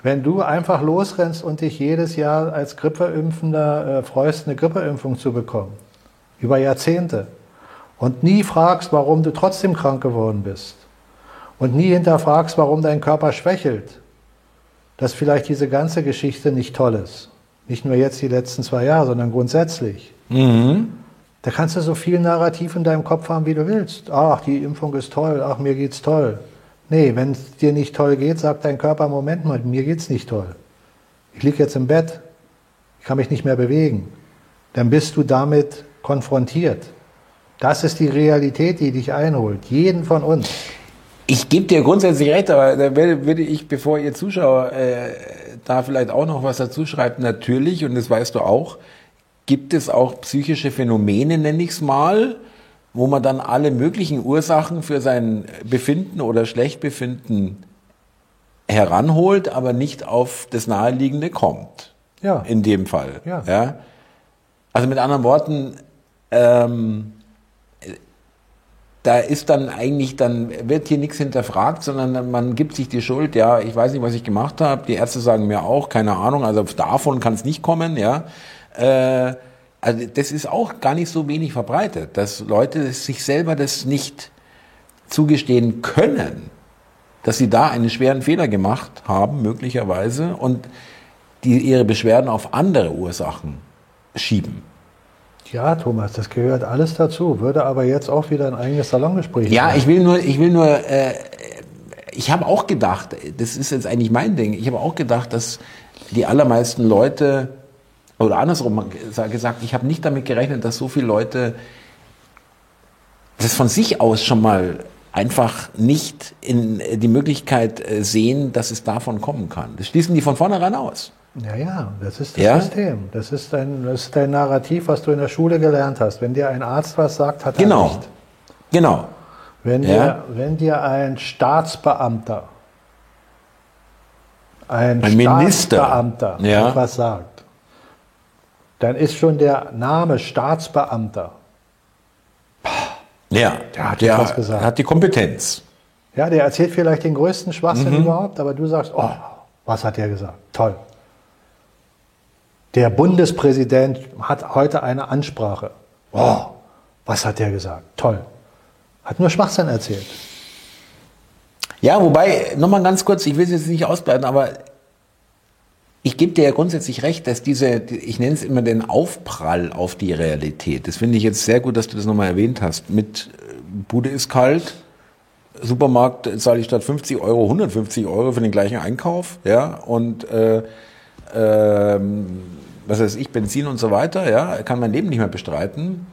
Wenn du einfach losrennst und dich jedes Jahr als Grippeimpfender äh, freust, eine Grippeimpfung zu bekommen, über Jahrzehnte, und nie fragst, warum du trotzdem krank geworden bist, und nie hinterfragst, warum dein Körper schwächelt, dass vielleicht diese ganze Geschichte nicht toll ist. Nicht nur jetzt die letzten zwei Jahre, sondern grundsätzlich. Da kannst du so viel Narrativ in deinem Kopf haben, wie du willst. Ach, die Impfung ist toll, ach, mir geht's toll. Nee, wenn es dir nicht toll geht, sagt dein Körper, Moment mal, mir geht's nicht toll. Ich liege jetzt im Bett, ich kann mich nicht mehr bewegen. Dann bist du damit konfrontiert. Das ist die Realität, die dich einholt. Jeden von uns. Ich gebe dir grundsätzlich recht, aber da würde ich, bevor ihr Zuschauer äh, da vielleicht auch noch was dazu schreibt, natürlich, und das weißt du auch, gibt es auch psychische Phänomene, nenne ich es mal, wo man dann alle möglichen Ursachen für sein Befinden oder Schlechtbefinden heranholt, aber nicht auf das Naheliegende kommt. Ja. In dem Fall. Ja. ja? Also mit anderen Worten, ähm, da ist dann eigentlich, dann wird hier nichts hinterfragt, sondern man gibt sich die Schuld, ja, ich weiß nicht, was ich gemacht habe, die Ärzte sagen mir auch, keine Ahnung, also davon kann es nicht kommen, ja. Äh, also das ist auch gar nicht so wenig verbreitet, dass Leute sich selber das nicht zugestehen können, dass sie da einen schweren Fehler gemacht haben, möglicherweise, und die ihre Beschwerden auf andere Ursachen schieben. Ja, Thomas, das gehört alles dazu. Würde aber jetzt auch wieder ein eigenes Salongespräch Ja, sein. ich will nur, ich will nur, äh, ich habe auch gedacht, das ist jetzt eigentlich mein Ding, ich habe auch gedacht, dass die allermeisten Leute, oder andersrum gesagt, ich habe nicht damit gerechnet, dass so viele Leute das von sich aus schon mal einfach nicht in die Möglichkeit äh, sehen, dass es davon kommen kann. Das schließen die von vornherein aus. Ja, ja, das ist das ja? System. Das ist, dein, das ist dein Narrativ, was du in der Schule gelernt hast. Wenn dir ein Arzt was sagt, hat er genau. recht. Genau. Wenn, ja? dir, wenn dir ein Staatsbeamter, ein, ein Staatsbeamter ja. etwas sagt, dann ist schon der Name Staatsbeamter. Ja, der hat, der was gesagt. hat die Kompetenz. Ja, der erzählt vielleicht den größten Schwachsinn mhm. überhaupt, aber du sagst, oh, was hat der gesagt? Toll. Der Bundespräsident hat heute eine Ansprache. Oh, was hat der gesagt? Toll. Hat nur Schwachsinn erzählt. Ja, wobei, nochmal ganz kurz, ich will es jetzt nicht ausbreiten, aber ich gebe dir ja grundsätzlich recht, dass diese, ich nenne es immer den Aufprall auf die Realität. Das finde ich jetzt sehr gut, dass du das nochmal erwähnt hast. Mit äh, Bude ist kalt, Supermarkt zahle ich statt 50 Euro 150 Euro für den gleichen Einkauf, ja, und äh, ähm, was weiß ich, Benzin und so weiter, ja, kann mein Leben nicht mehr bestreiten.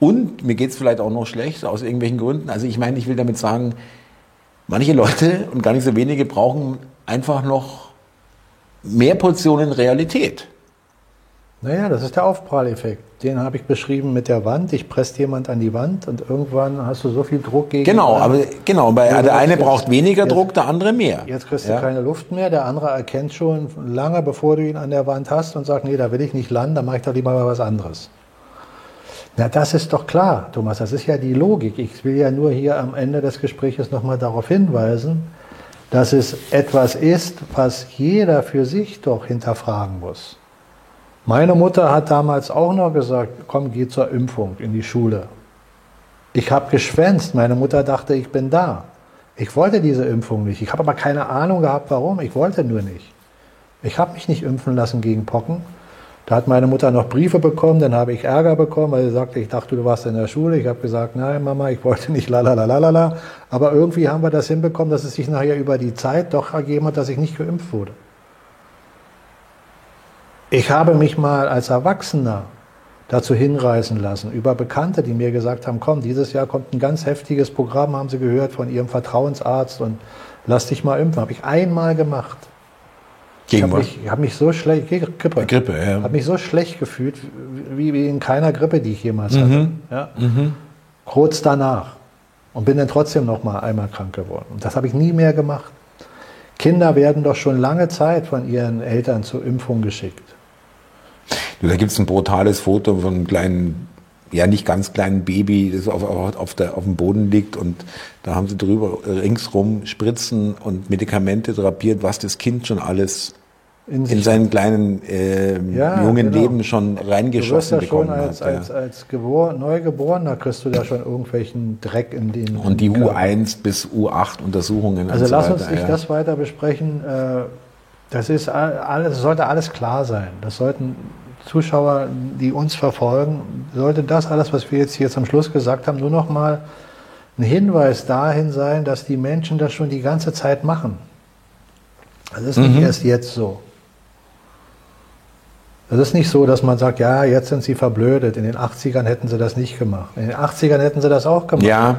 Und mir geht es vielleicht auch noch schlecht aus irgendwelchen Gründen. Also ich meine, ich will damit sagen, manche Leute und gar nicht so wenige brauchen einfach noch mehr Portionen Realität. Naja, das ist der Aufpralleffekt. Den habe ich beschrieben mit der Wand. Ich presst jemand an die Wand und irgendwann hast du so viel Druck gegen. Genau, aber genau, bei, ja, der eine braucht weniger jetzt, Druck, der andere mehr. Jetzt kriegst du ja? keine Luft mehr. Der andere erkennt schon lange, bevor du ihn an der Wand hast und sagt, nee, da will ich nicht landen, da mache ich doch lieber mal was anderes. Na, das ist doch klar, Thomas. Das ist ja die Logik. Ich will ja nur hier am Ende des Gesprächs nochmal darauf hinweisen, dass es etwas ist, was jeder für sich doch hinterfragen muss. Meine Mutter hat damals auch noch gesagt, komm, geh zur Impfung in die Schule. Ich habe geschwänzt, meine Mutter dachte, ich bin da. Ich wollte diese Impfung nicht. Ich habe aber keine Ahnung gehabt, warum. Ich wollte nur nicht. Ich habe mich nicht impfen lassen gegen Pocken. Da hat meine Mutter noch Briefe bekommen, dann habe ich Ärger bekommen, weil sie sagte, ich dachte, du warst in der Schule. Ich habe gesagt, nein, Mama, ich wollte nicht lalalalalala. Aber irgendwie haben wir das hinbekommen, dass es sich nachher über die Zeit doch ergeben hat, dass ich nicht geimpft wurde. Ich habe mich mal als Erwachsener dazu hinreißen lassen, über Bekannte, die mir gesagt haben, komm, dieses Jahr kommt ein ganz heftiges Programm, haben sie gehört von ihrem Vertrauensarzt und lass dich mal impfen. Habe ich einmal gemacht. Gegen ich habe mich, hab mich, so schlecht, Grippe, Grippe ja. habe mich so schlecht gefühlt, wie, wie in keiner Grippe, die ich jemals hatte. Mhm. Ja? Mhm. Kurz danach. Und bin dann trotzdem noch mal einmal krank geworden. Und das habe ich nie mehr gemacht. Kinder werden doch schon lange Zeit von ihren Eltern zur Impfung geschickt. Da gibt es ein brutales Foto von einem kleinen, ja nicht ganz kleinen Baby, das auf, auf, der, auf dem Boden liegt und da haben sie drüber ringsrum Spritzen und Medikamente drapiert, was das Kind schon alles in, in seinen kleinen äh, ja, jungen genau. Leben schon reingeschossen du wirst ja schon als, hat. Als, ja. als Gebor Neugeborener kriegst du da schon irgendwelchen Dreck in den. Und die U1 bis U8 Untersuchungen. Also lass so uns nicht ja. das weiter besprechen. Äh, das ist alles, sollte alles klar sein. Das sollten Zuschauer, die uns verfolgen, sollte das alles, was wir jetzt hier zum Schluss gesagt haben, nur noch mal ein Hinweis dahin sein, dass die Menschen das schon die ganze Zeit machen. Das ist nicht mhm. erst jetzt so. Es ist nicht so, dass man sagt, ja, jetzt sind sie verblödet. In den 80ern hätten sie das nicht gemacht. In den 80ern hätten sie das auch gemacht. Ja.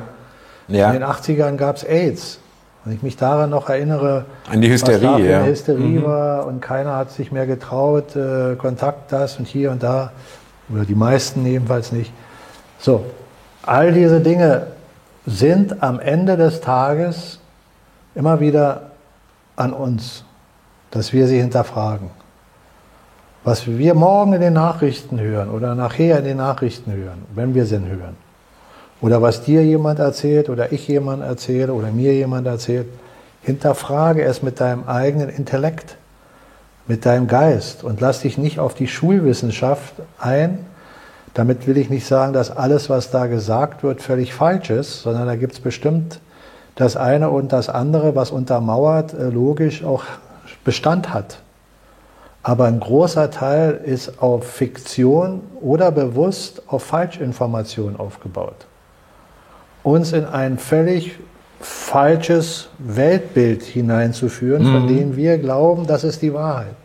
ja. In den 80ern gab es AIDS. Wenn ich mich daran noch erinnere, an die Hysterie, was da ja. Hysterie mhm. war und keiner hat sich mehr getraut, äh, Kontakt das und hier und da, oder die meisten jedenfalls nicht. So, all diese Dinge sind am Ende des Tages immer wieder an uns, dass wir sie hinterfragen. Was wir morgen in den Nachrichten hören oder nachher in den Nachrichten hören, wenn wir sie hören, oder was dir jemand erzählt oder ich jemand erzähle oder mir jemand erzählt, hinterfrage es mit deinem eigenen Intellekt, mit deinem Geist und lass dich nicht auf die Schulwissenschaft ein, Damit will ich nicht sagen, dass alles, was da gesagt wird, völlig falsch ist, sondern da gibt es bestimmt das eine und das andere, was untermauert, äh, logisch auch Bestand hat. Aber ein großer Teil ist auf Fiktion oder bewusst auf Falschinformation aufgebaut. Uns in ein völlig falsches Weltbild hineinzuführen, mhm. von dem wir glauben, das ist die Wahrheit.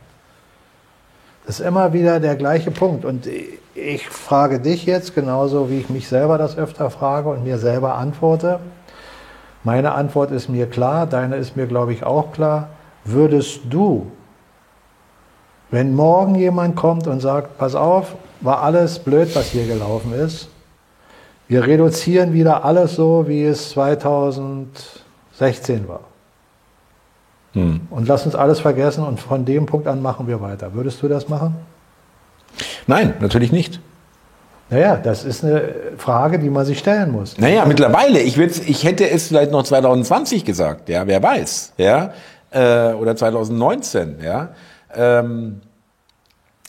Das ist immer wieder der gleiche Punkt. Und ich frage dich jetzt genauso, wie ich mich selber das öfter frage und mir selber antworte. Meine Antwort ist mir klar, deine ist mir, glaube ich, auch klar. Würdest du, wenn morgen jemand kommt und sagt, pass auf, war alles blöd, was hier gelaufen ist, wir reduzieren wieder alles so, wie es 2016 war. Hm. Und lass uns alles vergessen und von dem Punkt an machen wir weiter. Würdest du das machen? Nein, natürlich nicht. Naja, das ist eine Frage, die man sich stellen muss. Naja, mittlerweile, ich, ich hätte es vielleicht noch 2020 gesagt, ja, wer weiß, ja, äh, oder 2019, ja. Ähm,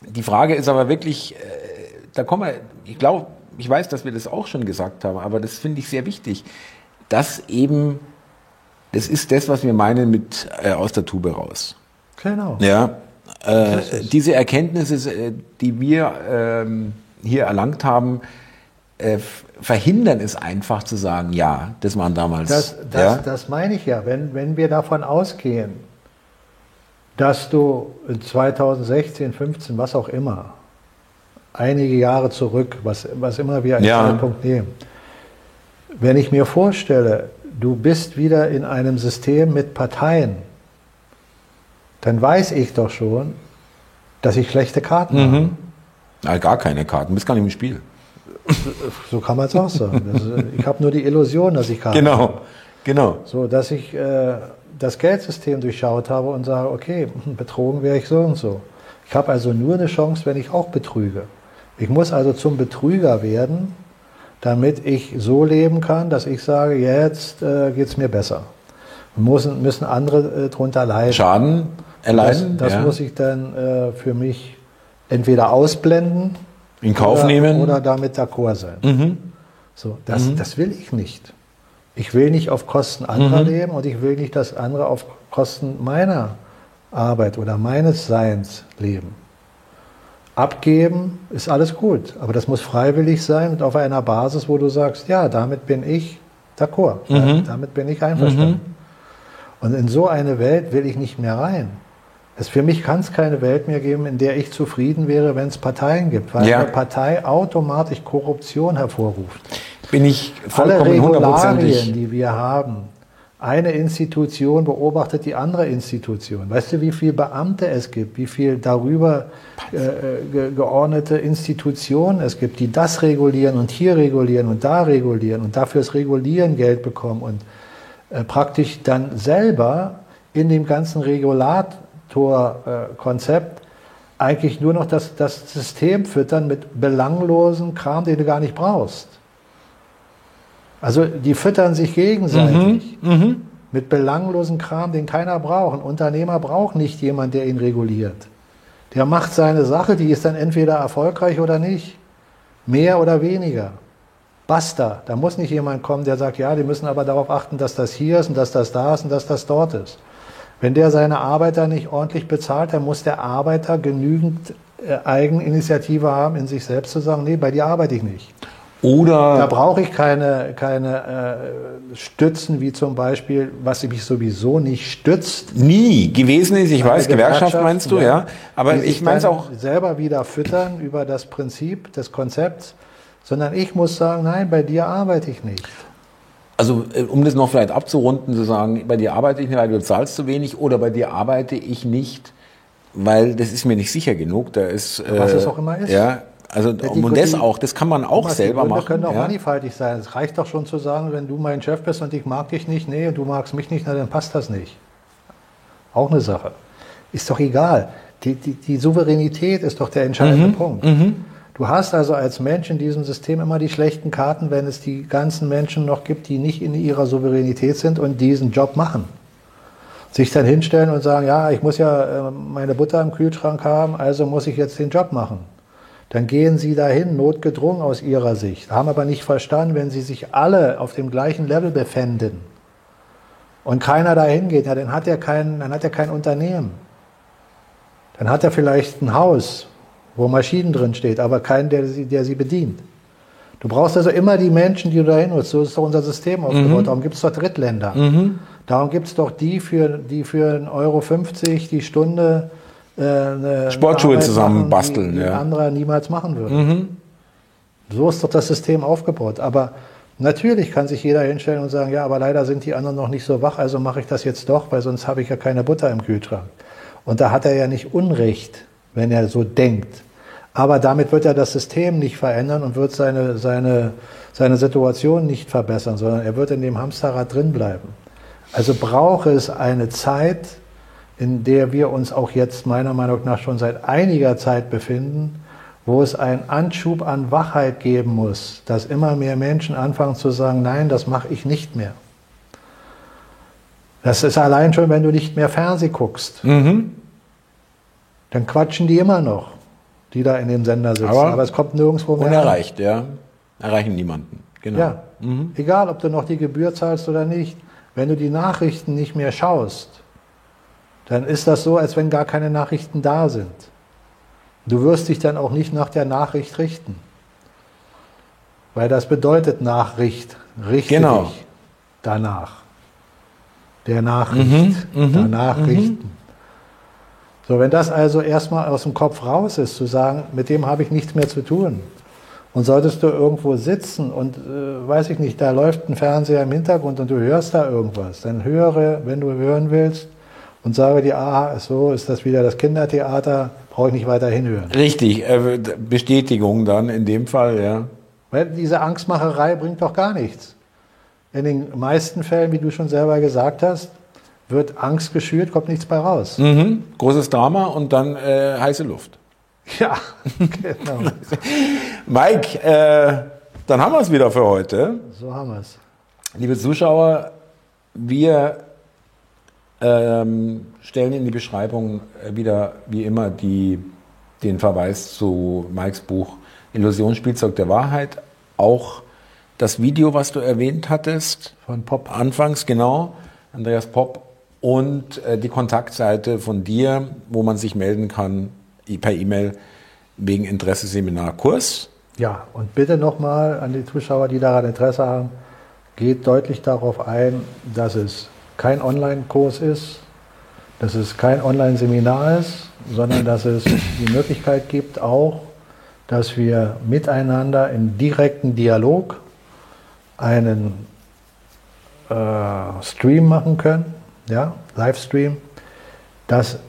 die Frage ist aber wirklich, äh, da kommen wir, ich glaube, ich weiß, dass wir das auch schon gesagt haben, aber das finde ich sehr wichtig, dass eben, das ist das, was wir meinen mit äh, aus der Tube raus. Genau. Ja, äh, diese Erkenntnisse, äh, die wir ähm, hier erlangt haben, äh, verhindern es einfach zu sagen, ja, das waren damals. Das, das, ja? das meine ich ja. Wenn, wenn wir davon ausgehen, dass du 2016, 15, was auch immer, einige Jahre zurück, was, was immer wir als ja. Zeitpunkt nehmen, wenn ich mir vorstelle, du bist wieder in einem System mit Parteien, dann weiß ich doch schon, dass ich schlechte Karten mhm. habe. Na, gar keine Karten, du bist gar nicht im Spiel. So kann man es auch sagen. Das, ich habe nur die Illusion, dass ich Karten genau. habe. Genau. So, dass ich äh, das Geldsystem durchschaut habe und sage, okay, betrogen wäre ich so und so. Ich habe also nur eine Chance, wenn ich auch betrüge. Ich muss also zum Betrüger werden, damit ich so leben kann, dass ich sage, jetzt äh, geht es mir besser. Müssen, müssen andere äh, darunter leiden. Schaden erleiden? Das, das ja. muss ich dann äh, für mich entweder ausblenden in Kauf oder, nehmen oder damit d'accord sein. Mhm. So, das, mhm. das will ich nicht. Ich will nicht auf Kosten anderer mhm. leben und ich will nicht, dass andere auf Kosten meiner Arbeit oder meines Seins leben. Abgeben ist alles gut, aber das muss freiwillig sein und auf einer Basis, wo du sagst, ja, damit bin ich d'accord, mhm. damit bin ich einverstanden. Mhm. Und in so eine Welt will ich nicht mehr rein. Es, für mich kann es keine Welt mehr geben, in der ich zufrieden wäre, wenn es Parteien gibt, weil ja. eine Partei automatisch Korruption hervorruft. Bin ich vollkommen Alle Regularien, die wir haben, eine Institution beobachtet die andere Institution. Weißt du, wie viele Beamte es gibt, wie viel darüber äh, ge geordnete Institutionen es gibt, die das regulieren und hier regulieren und da regulieren und dafür das Regulieren Geld bekommen und äh, praktisch dann selber in dem ganzen Regulatorkonzept äh, eigentlich nur noch das, das System füttern mit belanglosen Kram, den du gar nicht brauchst. Also die füttern sich gegenseitig mhm, mhm, mit belanglosen Kram, den keiner braucht. Ein Unternehmer braucht nicht jemand, der ihn reguliert. Der macht seine Sache, die ist dann entweder erfolgreich oder nicht. Mehr oder weniger. Basta. Da muss nicht jemand kommen, der sagt, ja, die müssen aber darauf achten, dass das hier ist und dass das da ist und dass das dort ist. Wenn der seine Arbeiter nicht ordentlich bezahlt, dann muss der Arbeiter genügend äh, Eigeninitiative haben, in sich selbst zu sagen, nee, bei dir arbeite ich nicht. Oder da brauche ich keine, keine äh, Stützen, wie zum Beispiel, was mich sowieso nicht stützt. Nie gewesen ist, ich weiß, Gewerkschaft, Gewerkschaft meinst du, ja. ja. Aber ich meine es auch. Selber wieder füttern über das Prinzip des Konzepts, sondern ich muss sagen, nein, bei dir arbeite ich nicht. Also, äh, um das noch vielleicht abzurunden, zu sagen, bei dir arbeite ich nicht, weil du zahlst zu wenig, oder bei dir arbeite ich nicht, weil das ist mir nicht sicher genug. Da ist, was es äh, auch immer ist. Ja, also die, und das auch, das kann man auch Thomas, selber die machen. können auch ja. mannigfaltig sein. Es reicht doch schon zu sagen, wenn du mein Chef bist und ich mag dich nicht, nee, und du magst mich nicht, na, dann passt das nicht. Auch eine Sache. Ist doch egal. Die, die, die Souveränität ist doch der entscheidende mhm. Punkt. Mhm. Du hast also als Mensch in diesem System immer die schlechten Karten, wenn es die ganzen Menschen noch gibt, die nicht in ihrer Souveränität sind und diesen Job machen. Sich dann hinstellen und sagen, ja, ich muss ja äh, meine Butter im Kühlschrank haben, also muss ich jetzt den Job machen. Dann gehen sie dahin, notgedrungen aus ihrer Sicht, haben aber nicht verstanden, wenn sie sich alle auf dem gleichen Level befänden und keiner dahin geht, ja, dann hat er kein, dann hat er kein Unternehmen. Dann hat er vielleicht ein Haus, wo Maschinen drin steht, aber keinen, der sie, der sie bedient. Du brauchst also immer die Menschen, die du dahin nutzt. So ist doch unser System aufgebaut. Mhm. Darum gibt es doch Drittländer. Mhm. Darum gibt es doch die für, die für 1,50 Euro die Stunde äh, Sportschuhe zusammen basteln, die, die ja. andere niemals machen würde. Mhm. So ist doch das System aufgebaut. Aber natürlich kann sich jeder hinstellen und sagen, ja, aber leider sind die anderen noch nicht so wach, also mache ich das jetzt doch, weil sonst habe ich ja keine Butter im Kühlschrank. Und da hat er ja nicht Unrecht, wenn er so denkt. Aber damit wird er das System nicht verändern und wird seine, seine, seine Situation nicht verbessern, sondern er wird in dem Hamsterrad drin bleiben. Also braucht es eine Zeit, in der wir uns auch jetzt meiner Meinung nach schon seit einiger Zeit befinden, wo es einen Anschub an Wachheit geben muss, dass immer mehr Menschen anfangen zu sagen, nein, das mache ich nicht mehr. Das ist allein schon, wenn du nicht mehr Fernseh guckst. Mhm. Dann quatschen die immer noch, die da in dem Sender sitzen. Aber, Aber es kommt nirgendwo mehr. Unerreicht, ja. Erreichen niemanden. Genau. Ja. Mhm. Egal, ob du noch die Gebühr zahlst oder nicht. Wenn du die Nachrichten nicht mehr schaust, dann ist das so, als wenn gar keine Nachrichten da sind. Du wirst dich dann auch nicht nach der Nachricht richten. Weil das bedeutet Nachricht, richte genau. dich danach. Der Nachricht, mhm, mhm danach mhm. richten. So, wenn das also erstmal aus dem Kopf raus ist, zu sagen, mit dem habe ich nichts mehr zu tun. Und solltest du irgendwo sitzen und, äh, weiß ich nicht, da läuft ein Fernseher im Hintergrund und du hörst da irgendwas, dann höre, wenn du hören willst, und sage dir, ah, so ist das wieder das Kindertheater, brauche ich nicht weiter hinhören. Richtig, äh, Bestätigung dann in dem Fall, ja. Weil diese Angstmacherei bringt doch gar nichts. In den meisten Fällen, wie du schon selber gesagt hast, wird Angst geschürt, kommt nichts bei raus. Mhm. Großes Drama und dann äh, heiße Luft. Ja, genau. Mike, äh, dann haben wir es wieder für heute. So haben wir es. Liebe Zuschauer, wir ähm, stellen in die Beschreibung äh, wieder, wie immer, die, den Verweis zu Mikes Buch Illusionsspielzeug der Wahrheit. Auch das Video, was du erwähnt hattest. Von Pop. Anfangs, genau. Andreas Pop. Und äh, die Kontaktseite von dir, wo man sich melden kann per E-Mail wegen Interesse Seminar Kurs. Ja, und bitte nochmal an die Zuschauer, die daran Interesse haben, geht deutlich darauf ein, dass es kein Online-Kurs ist, dass es kein Online-Seminar ist, sondern dass es die Möglichkeit gibt auch, dass wir miteinander im direkten Dialog einen äh, Stream machen können, ja, Livestream. Das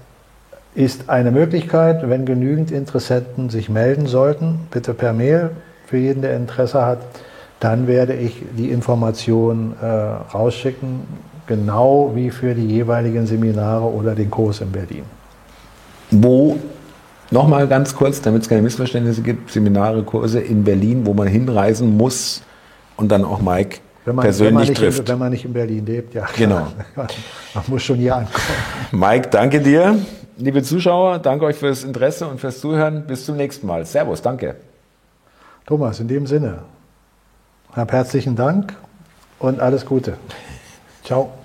ist eine Möglichkeit, wenn genügend Interessenten sich melden sollten, bitte per Mail für jeden, der Interesse hat, dann werde ich die Information äh, rausschicken, genau wie für die jeweiligen Seminare oder den Kurs in Berlin. Wo, nochmal ganz kurz, damit es keine Missverständnisse gibt, Seminare, Kurse in Berlin, wo man hinreisen muss und dann auch Mike wenn man, persönlich wenn man trifft. In, wenn man nicht in Berlin lebt, ja. Genau. man muss schon hier ankommen. Mike, danke dir. Liebe Zuschauer, danke euch fürs Interesse und fürs Zuhören. Bis zum nächsten Mal. Servus, danke. Thomas, in dem Sinne, hab herzlichen Dank und alles Gute. Ciao.